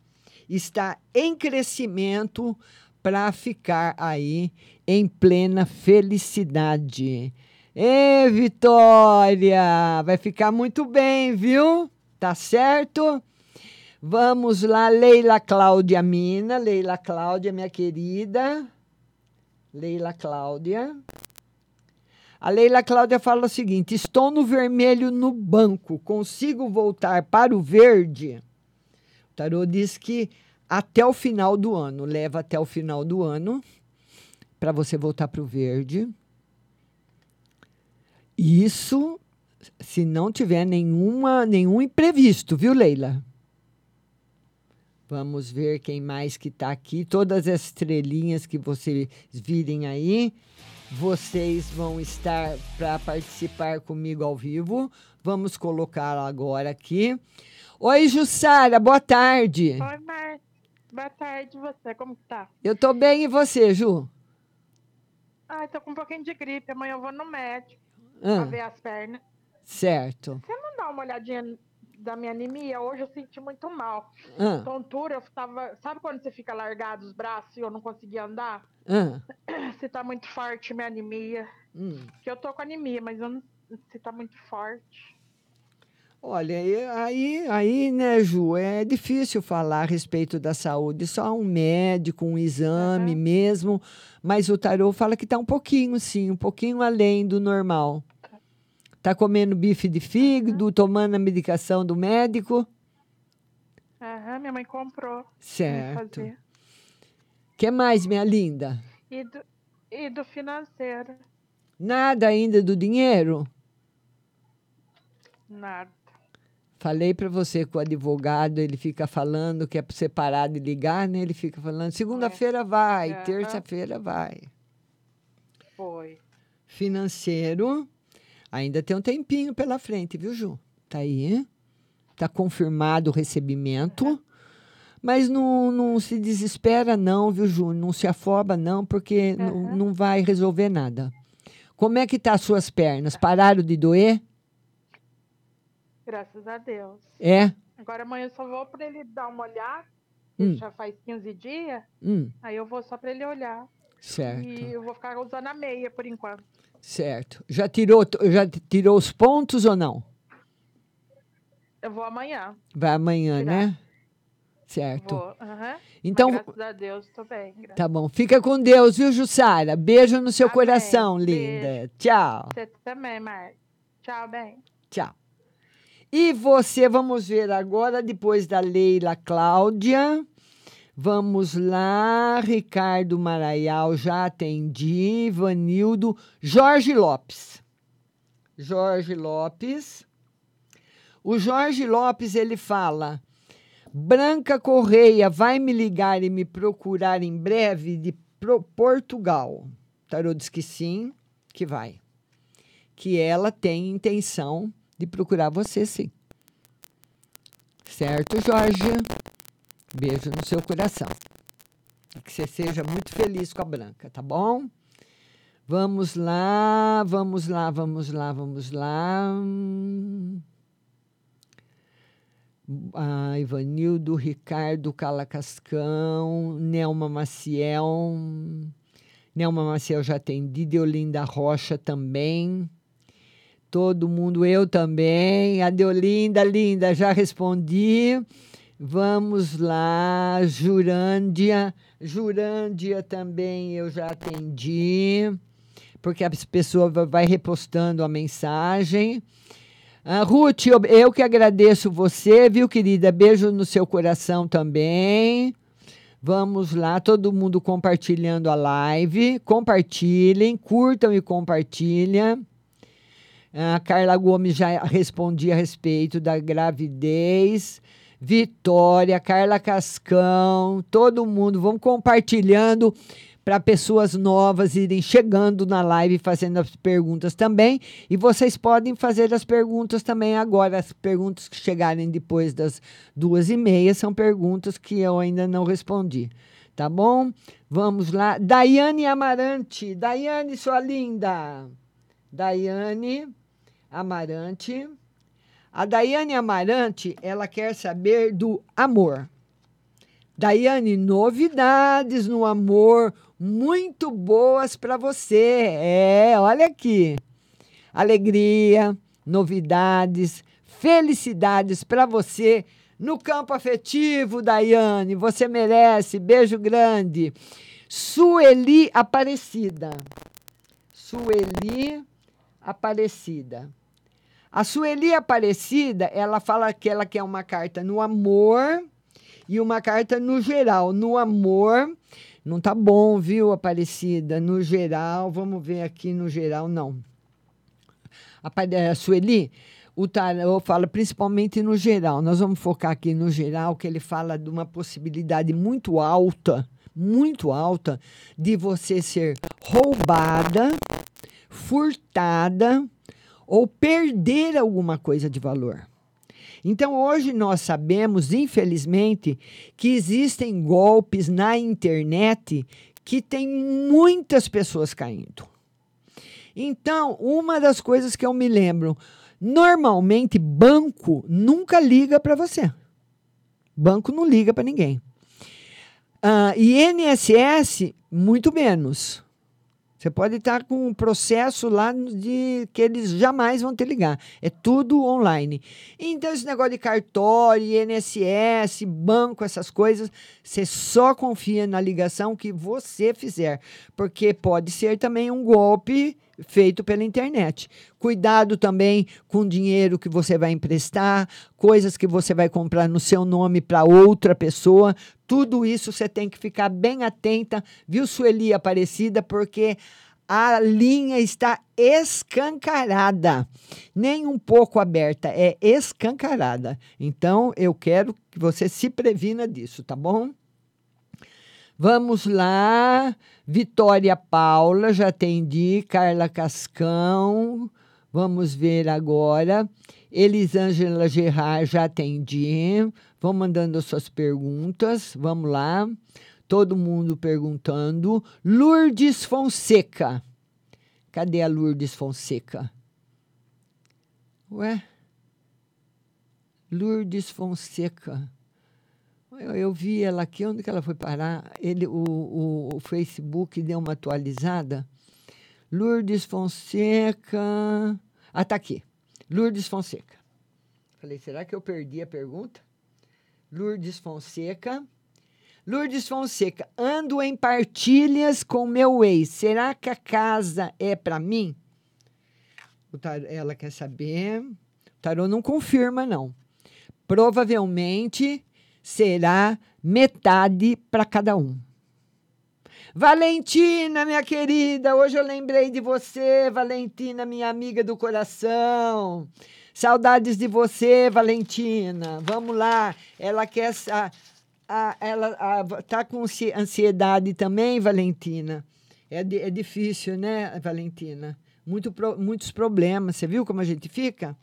Está em crescimento para ficar aí em plena felicidade. Ê, Vitória! Vai ficar muito bem, viu? Tá certo? Vamos lá, Leila Cláudia Mina. Leila Cláudia, minha querida. Leila Cláudia. A Leila Cláudia fala o seguinte: estou no vermelho no banco, consigo voltar para o verde? O tarô diz que até o final do ano, leva até o final do ano para você voltar para o verde. Isso se não tiver nenhuma, nenhum imprevisto, viu, Leila? Vamos ver quem mais que está aqui. Todas as estrelinhas que vocês virem aí, vocês vão estar para participar comigo ao vivo. Vamos colocar agora aqui. Oi, Jussara, boa tarde. Oi, Marta. Boa tarde, você, como que tá? Eu tô bem e você, Ju? Ai, tô com um pouquinho de gripe. Amanhã eu vou no médico Ah. pra ver as pernas. Certo. Você não dá uma olhadinha da minha anemia? Hoje eu senti muito mal. Ah. Tontura, eu tava. Sabe quando você fica largado os braços e eu não conseguia andar? Ah, Se tá muito forte minha anemia. hum. Que eu tô com anemia, mas eu não. Se tá muito forte. Olha, aí, aí, né, Ju, é difícil falar a respeito da saúde. Só um médico, um exame mesmo. Mas o tarô fala que tá um pouquinho, sim, um pouquinho além do normal. Tá comendo bife de fígado, tomando a medicação do médico. Aham, minha mãe comprou. Certo. fazer. que mais, minha linda? E do, e do financeiro? Nada ainda do dinheiro? Nada. Falei para você que o advogado ele fica falando que é para você parar de ligar, né? Ele fica falando segunda-feira vai, terça-feira vai. Foi. Financeiro, ainda tem um tempinho pela frente, viu, Ju? Tá aí, tá confirmado o recebimento, mas não, não se desespera não, viu, Ju? Não se afoba não, porque não, não vai resolver nada. Como é que tá as suas pernas? Pararam de doer? Graças a Deus. É? Agora amanhã eu só vou pra ele dar uma olhada. Hum. Já faz 15 dias. Hum, Aí eu vou só pra ele olhar. certo. E eu vou ficar usando a meia por enquanto. Certo. Já tirou, já tirou os pontos ou não? Eu vou amanhã. Vai amanhã, né? Certo. Vou. aham. Então- Mas, graças a Deus, tô bem. graças- Tá bom. Fica com Deus, viu, Jussara? Beijo no seu coração, linda. Tchau. Você também, Marcos. Tchau, bem. Tchau. E você, vamos ver agora, depois da Leila Cláudia. Vamos lá, Ricardo Maraial, já atendi. Vanildo, Jorge Lopes. Jorge Lopes. O Jorge Lopes, ele fala: Branca Correia vai me ligar e me procurar em breve de Portugal. Tarô diz que sim, que vai. Que ela tem intenção de procurar você, sim. Certo, Jorge? Beijo no seu coração. E que você seja muito feliz com a Branca, tá bom? Vamos lá, vamos lá, vamos lá, vamos lá. Ah, Ivanildo, Ricardo Calacascão, Nelma Maciel. Nelma Maciel já atendi, Deolinda Rocha também. Todo mundo, eu também. A Deolinda, linda, já respondi. Vamos lá, Jurândia. Jurândia também eu já atendi, porque a pessoa va- vai repostando a mensagem. Ah, Ruth, eu, eu que agradeço você, viu, querida? Beijo no seu coração também. Vamos lá, todo mundo compartilhando a live. Compartilhem, curtam e compartilhem. A Carla Gomes já respondi a respeito da gravidez. Vitória, Carla Cascão, todo mundo, vamos compartilhando para pessoas novas irem chegando na live fazendo as perguntas também. E vocês podem fazer as perguntas também agora. As perguntas que chegarem depois das duas e meia são perguntas que eu ainda não respondi. Tá bom? Vamos lá. Daiane Amarante. Daiane, sua linda. Daiane Amarante. A Daiane Amarante, ela quer saber do amor. Daiane, novidades no amor muito boas para você. É, olha aqui. Alegria, novidades, felicidades para você no campo afetivo, Daiane. Você merece. Beijo grande. Sueli Aparecida. Sueli Aparecida. A Sueli Aparecida, ela fala que ela quer uma carta no amor e uma carta no geral. No amor, não tá bom, viu, Aparecida? No geral, vamos ver aqui no geral, não. Apare- eh, Sueli, o tarô fala principalmente no geral. Nós vamos focar aqui no geral, que ele fala de uma possibilidade muito alta, muito alta, de você ser roubada, furtada ou perder alguma coisa de valor. Então, hoje nós sabemos, infelizmente, que existem golpes na internet que tem muitas pessoas caindo. Então, uma das coisas que eu me lembro, normalmente banco nunca liga para você. Banco não liga para ninguém. Ah, INSS, muito menos. Você pode estar com um processo lá de que eles jamais vão te ligar. É tudo online. Então, esse negócio de cartório, INSS, banco, essas coisas, você só confia na ligação que você fizer. Porque pode ser também um golpe feito pela internet. Cuidado também com o dinheiro que você vai emprestar, coisas que você vai comprar no seu nome para outra pessoa. Tudo isso você tem que ficar bem atenta, viu, Sueli Aparecida, porque a linha está escancarada, nem um pouco aberta, é escancarada. Então, eu quero que você se previna disso, tá bom? Vamos lá. Vitória Paula, já atendi. Carla Cascão. Vamos ver agora. Elisângela Gerard, já atendi. Vão mandando as suas perguntas. Vamos lá. Todo mundo perguntando. Lourdes Fonseca. Cadê a Lourdes Fonseca? Ué? Lourdes Fonseca. Eu, eu vi ela aqui, onde que ela foi parar? Ele, o, o, o Facebook deu uma atualizada. Lourdes Fonseca. Ah, tá aqui. Lourdes Fonseca. Falei, será que eu perdi a pergunta? Lourdes Fonseca. Lourdes Fonseca, ando em partilhas com meu ex. Será que a casa é para mim? Ela quer saber. O tarô não confirma, não. Provavelmente será metade para cada um. Valentina, minha querida, hoje eu lembrei de você, Valentina, minha amiga do coração. Saudades de você, Valentina. Vamos lá. Ela quer. sa- a- ela a- tá com ansi- ansiedade também, Valentina. É, é difícil, né, Valentina? Muito muitos problemas. Você viu como a gente fica?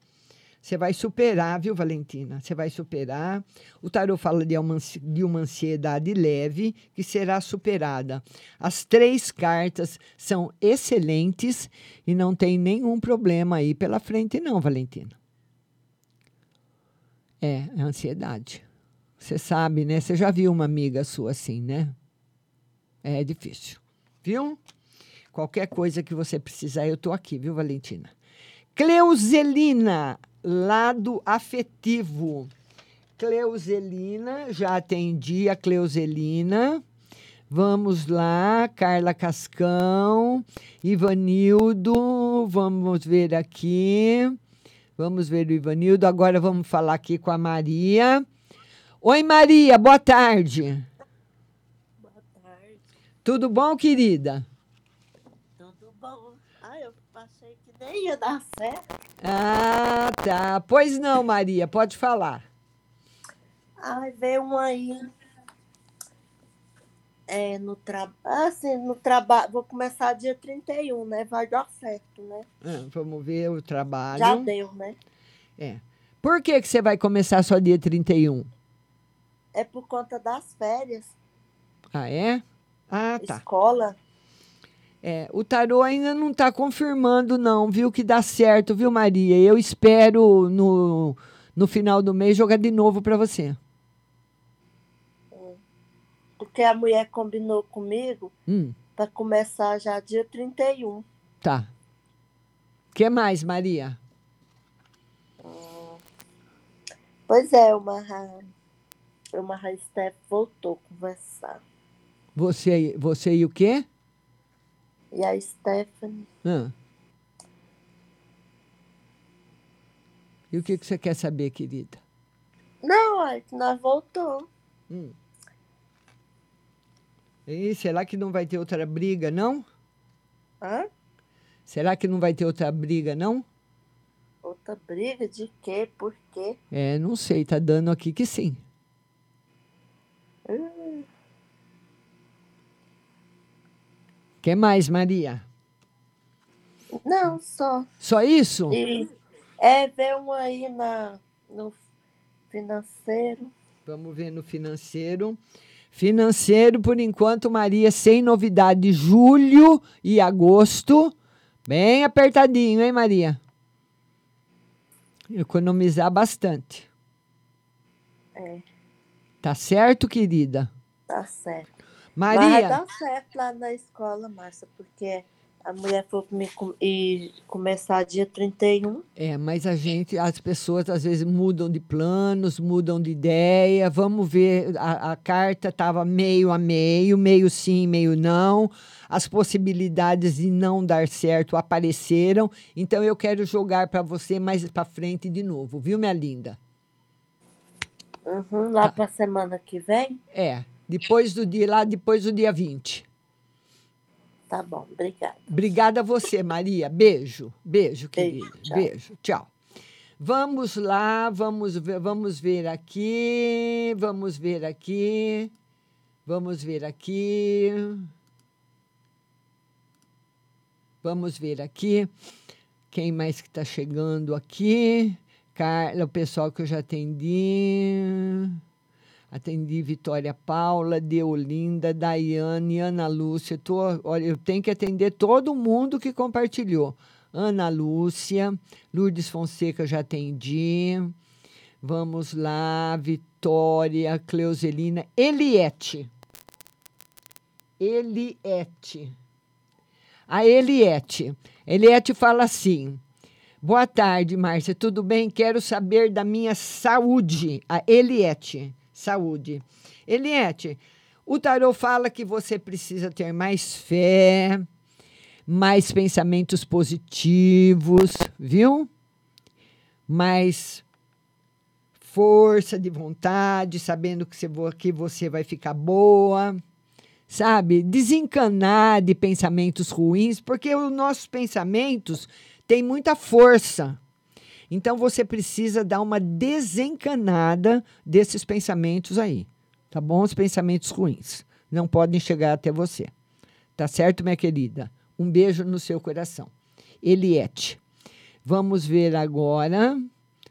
Você vai superar, viu, Valentina? Você vai superar. O tarot fala de uma, de uma ansiedade leve que será superada. As três cartas são excelentes e não tem nenhum problema aí pela frente, não, Valentina. É, é ansiedade. Você sabe, né? Você já viu uma amiga sua assim, né? É difícil. Viu? Qualquer coisa que você precisar, eu tô aqui, viu, Valentina? Cleuselina, lado afetivo. Cleuselina, já atendi a Cleuselina. Vamos lá, Carla Cascão, Ivanildo, vamos ver aqui. Vamos ver o Ivanildo. Agora vamos falar aqui com a Maria. Oi, Maria, boa tarde. Boa tarde. Tudo bom, querida? Tudo bom? Ah, eu ia dar certo. Ah, tá. Pois não, Maria, pode falar. Ai, veio um aí. É, no trabalho. Assim, no trabalho. Vou começar dia 31, né? Vai dar certo, né? Ah, vamos ver o trabalho. Já deu, né? É. Por que, que você vai começar só dia 31? É por conta das férias. Ah, é? Ah, tá. Escola. É, o tarô ainda não está confirmando, não, viu? Que dá certo, viu, Maria? Eu espero no, no final do mês jogar de novo para você. Porque a mulher combinou comigo Hum, para começar já dia 31. tá. O que mais, Maria? Pois é, uma uma Steph voltou a conversar. Você, você e o quê? E a Stephanie Ah, E o que, que você quer saber, querida? Não, nós voltou. Hum. E será que não vai ter outra briga, não? Hã? Será que não vai ter outra briga, não? Outra briga de quê? Por quê? É, não sei, tá dando aqui que sim. Hum, Quer mais, Maria? não, só. Só isso? E, é, vê um aí na, no financeiro. Vamos ver no financeiro. Financeiro, por enquanto, Maria, sem novidade. Julho e agosto. Bem apertadinho, hein, Maria? Economizar bastante. É, Tá certo, querida? tá certo. Mas vai Maria, dar certo lá na escola, Márcia, porque a mulher mim com- e começar dia 31. é, mas a gente, as pessoas às vezes mudam de planos, mudam de ideia. Vamos ver, a, a carta estava meio a meio, meio sim, meio não. As possibilidades de não dar certo apareceram. Então eu quero jogar para você mais para frente de novo, viu, minha linda? Uhum, lá pra semana que vem? É, depois do dia lá, depois do dia 20. Tá bom, obrigada. Obrigada a você, Maria. Beijo. Beijo, querida. tchau. Beijo. Tchau. Vamos lá, vamos ver, vamos ver aqui, vamos ver aqui, vamos ver aqui. Vamos ver aqui. Quem mais que está chegando aqui? Carla, o pessoal que eu já atendi. Atendi Vitória Paula, Deolinda, Daiane, Ana Lúcia. Tô, olha, eu tenho que atender todo mundo que compartilhou. Ana Lúcia, Lourdes Fonseca já atendi. Vamos lá, Vitória, Cleuselina, Eliette. Eliette. A Eliette. Eliette fala assim: Boa tarde, Márcia. Tudo bem? Quero saber da minha saúde. A Eliette. Saúde. Eliette, o tarô fala que você precisa ter mais fé, mais pensamentos positivos, viu? Mais força de vontade, sabendo que você, vo- que você vai ficar boa sabe? Desencanar de pensamentos ruins, porque os nossos pensamentos têm muita força. Então você precisa dar uma desencanada desses pensamentos aí, tá bom? Os pensamentos ruins não podem chegar até você. Tá certo, minha querida? Um beijo no seu coração. Eliette. Vamos ver agora.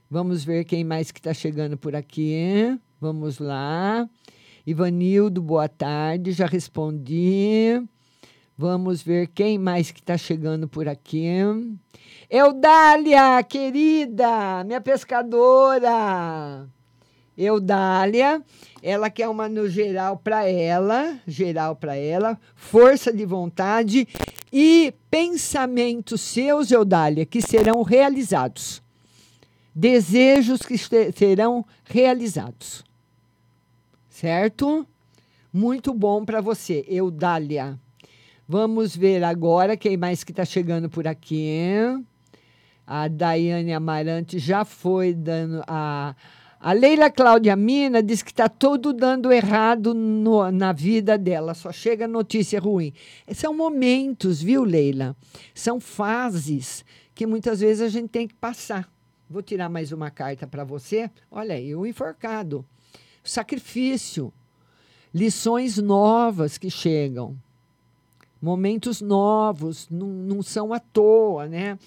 Vamos ver quem mais que está chegando por aqui. Vamos lá. Ivanildo, boa tarde. Já respondi. Vamos ver quem mais que está chegando por aqui. Eudália, querida, minha pescadora. Eudália, ela quer uma no geral para ela, geral para ela, força de vontade e pensamentos seus, Eudália, que serão realizados. Desejos que serão realizados. Certo? Muito bom para você, Eudália. Vamos ver agora quem mais que está chegando por aqui. A Daiane Amarante já foi dando. A, a Leila Cláudia Mina diz que está tudo dando errado no- na vida dela, só chega notícia ruim. São momentos, viu, Leila? São fases que muitas vezes a gente tem que passar. Vou tirar mais uma carta para você. Olha aí, o enforcado. Sacrifício. Lições novas que chegam momentos novos, não, não são à toa, né?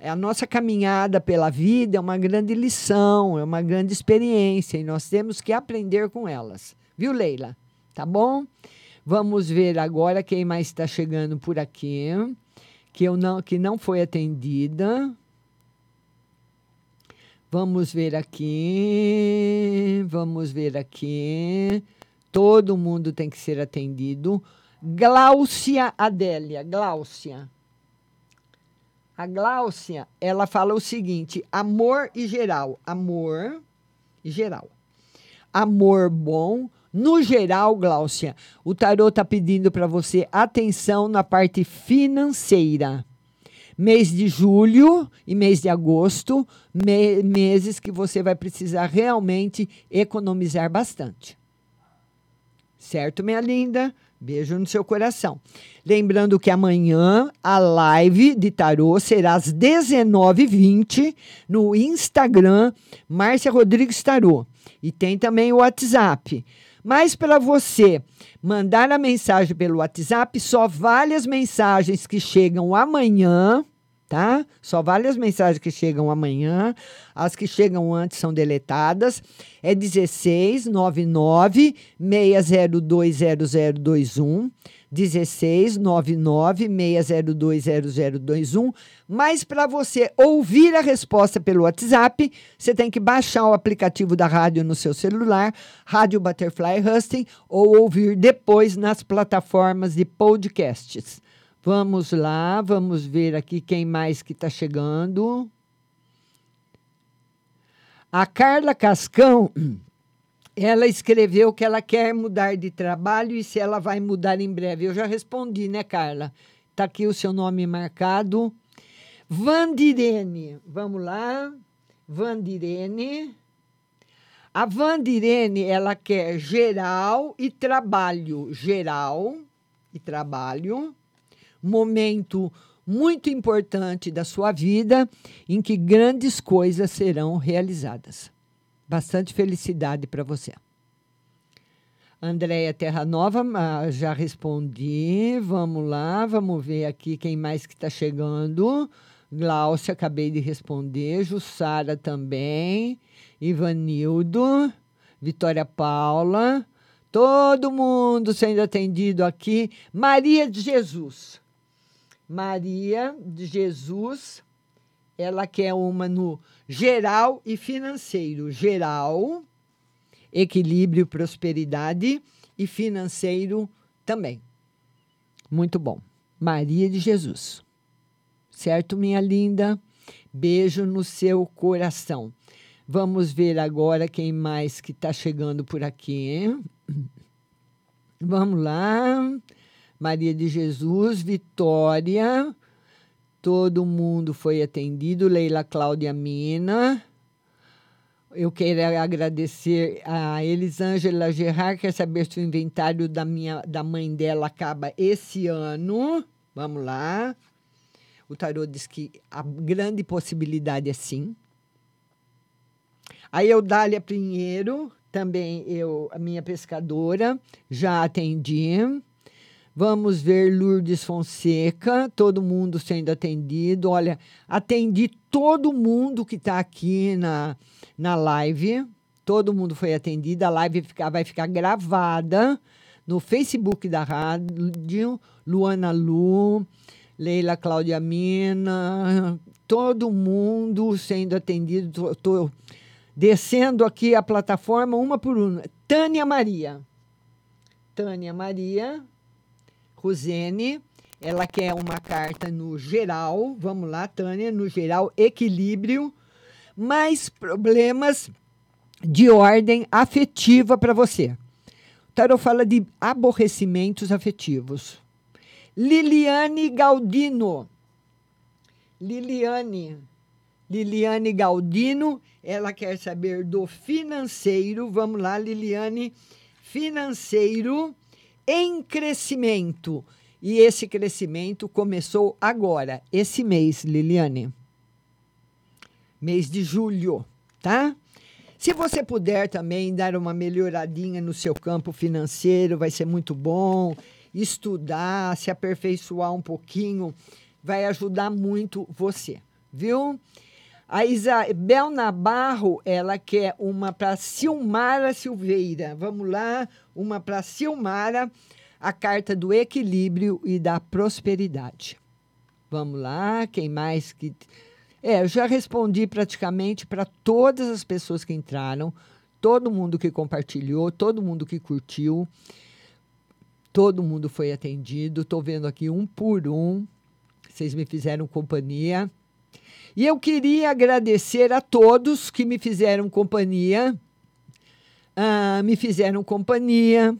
A nossa caminhada pela vida é uma grande lição, é uma grande experiência e nós temos que aprender com elas. Viu, Leila? Tá bom? Vamos ver agora quem mais está chegando por aqui, que, eu não, que não foi atendida. Vamos ver aqui. Vamos ver aqui. Todo mundo tem que ser atendido. Gláucia Adélia, Gláucia. A Gláucia, ela fala o seguinte: amor e geral, amor e geral. Amor bom, no geral, Gláucia, o tarô está pedindo para você atenção na parte financeira. Mês de julho e mês de agosto, me- meses que você vai precisar realmente economizar bastante. Certo, minha linda? Beijo no seu coração. Lembrando que amanhã a live de tarô será às 19h20 no Instagram Márcia Rodrigues Tarô. E tem também o WhatsApp. Mas para você mandar a mensagem pelo WhatsApp, só vale as mensagens que chegam amanhã, tá? Só vale as mensagens que chegam amanhã. As que chegam antes são deletadas. É 16 99 6020021. 16 99 6020021. Mas para você ouvir a resposta pelo WhatsApp, você tem que baixar o aplicativo da rádio no seu celular, Rádio Butterfly Husting, ou ouvir depois nas plataformas de podcasts. Vamos lá, vamos ver aqui quem mais que está chegando. A Carla Cascão, ela escreveu que ela quer mudar de trabalho e se ela vai mudar em breve. Eu já respondi, né, Carla? Está aqui o seu nome marcado. Vandirene, vamos lá. Vandirene. A Vandirene, ela quer geral e trabalho. Geral e trabalho. Momento muito importante da sua vida em que grandes coisas serão realizadas. Bastante felicidade para você. Andréia Terra Nova, ah, já respondi. Vamos lá, vamos ver aqui quem mais que está chegando. Gláucia, acabei de responder. Jussara também. Ivanildo. Vitória Paula. Todo mundo sendo atendido aqui. Maria de Jesus. Maria de Jesus. Ela quer uma no geral e financeiro. Geral, equilíbrio, prosperidade e financeiro também. Muito bom. Maria de Jesus. Certo, minha linda? Beijo no seu coração. Vamos ver agora quem mais que está chegando por aqui. Vamos lá. Maria de Jesus, Vitória. Todo mundo foi atendido. Leila Cláudia Mina. Eu quero agradecer a Elisângela Gerard, quer saber se o inventário da, minha, da mãe dela acaba esse ano. Vamos lá. O tarô diz que a grande possibilidade é sim. A Eudália Pinheiro, também eu, a minha pescadora, já atendi. Vamos ver Lourdes Fonseca, todo mundo sendo atendido. Olha, atendi todo mundo que está aqui na, na live. Todo mundo foi atendido. A live fica, vai ficar gravada no Facebook da rádio. Luana Lu, Leila Cláudia Mina, todo mundo sendo atendido. Estou descendo aqui a plataforma uma por uma. Tânia Maria. Tânia Maria. Rosene, ela quer uma carta no geral, vamos lá, Tânia, no geral, equilíbrio, mais problemas de ordem afetiva para você. O fala de aborrecimentos afetivos. Liliane Galdino. Liliane. Liliane Galdino, ela quer saber do financeiro. Vamos lá, Liliane. Financeiro em crescimento. E esse crescimento começou agora, esse mês, Liliane. Mês de julho, tá? Se você puder também dar uma melhoradinha no seu campo financeiro, vai ser muito bom. Estudar, se aperfeiçoar um pouquinho, vai ajudar muito você, viu? A Isabel Nabarro, ela quer uma para Silmara Silveira. Vamos lá, uma para Silmara, a carta do equilíbrio e da prosperidade. Vamos lá, quem mais que. É, eu já respondi praticamente para todas as pessoas que entraram, todo mundo que compartilhou, todo mundo que curtiu, todo mundo foi atendido. Estou vendo aqui um por um. Vocês me fizeram companhia. E eu queria agradecer a todos que me fizeram companhia, ah, me fizeram companhia,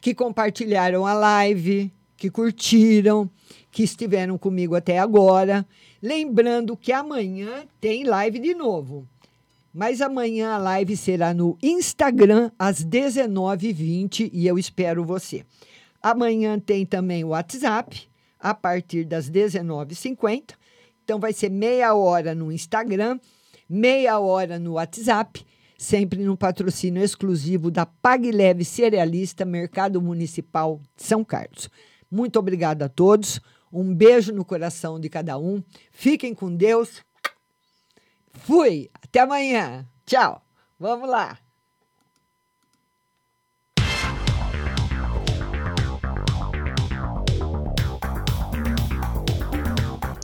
que compartilharam a live, que curtiram, que estiveram comigo até agora. Lembrando que amanhã tem live de novo. Mas amanhã a live será no Instagram às 19h20 e eu espero você. Amanhã tem também o WhatsApp a partir das 19h50. Então vai ser meia hora no Instagram, meia hora no WhatsApp, sempre no patrocínio exclusivo da Pague Leve Cerealista Mercado Municipal de São Carlos. Muito obrigada a todos. Um beijo no coração de cada um. Fiquem com Deus. Fui. Até amanhã. Tchau. Vamos lá.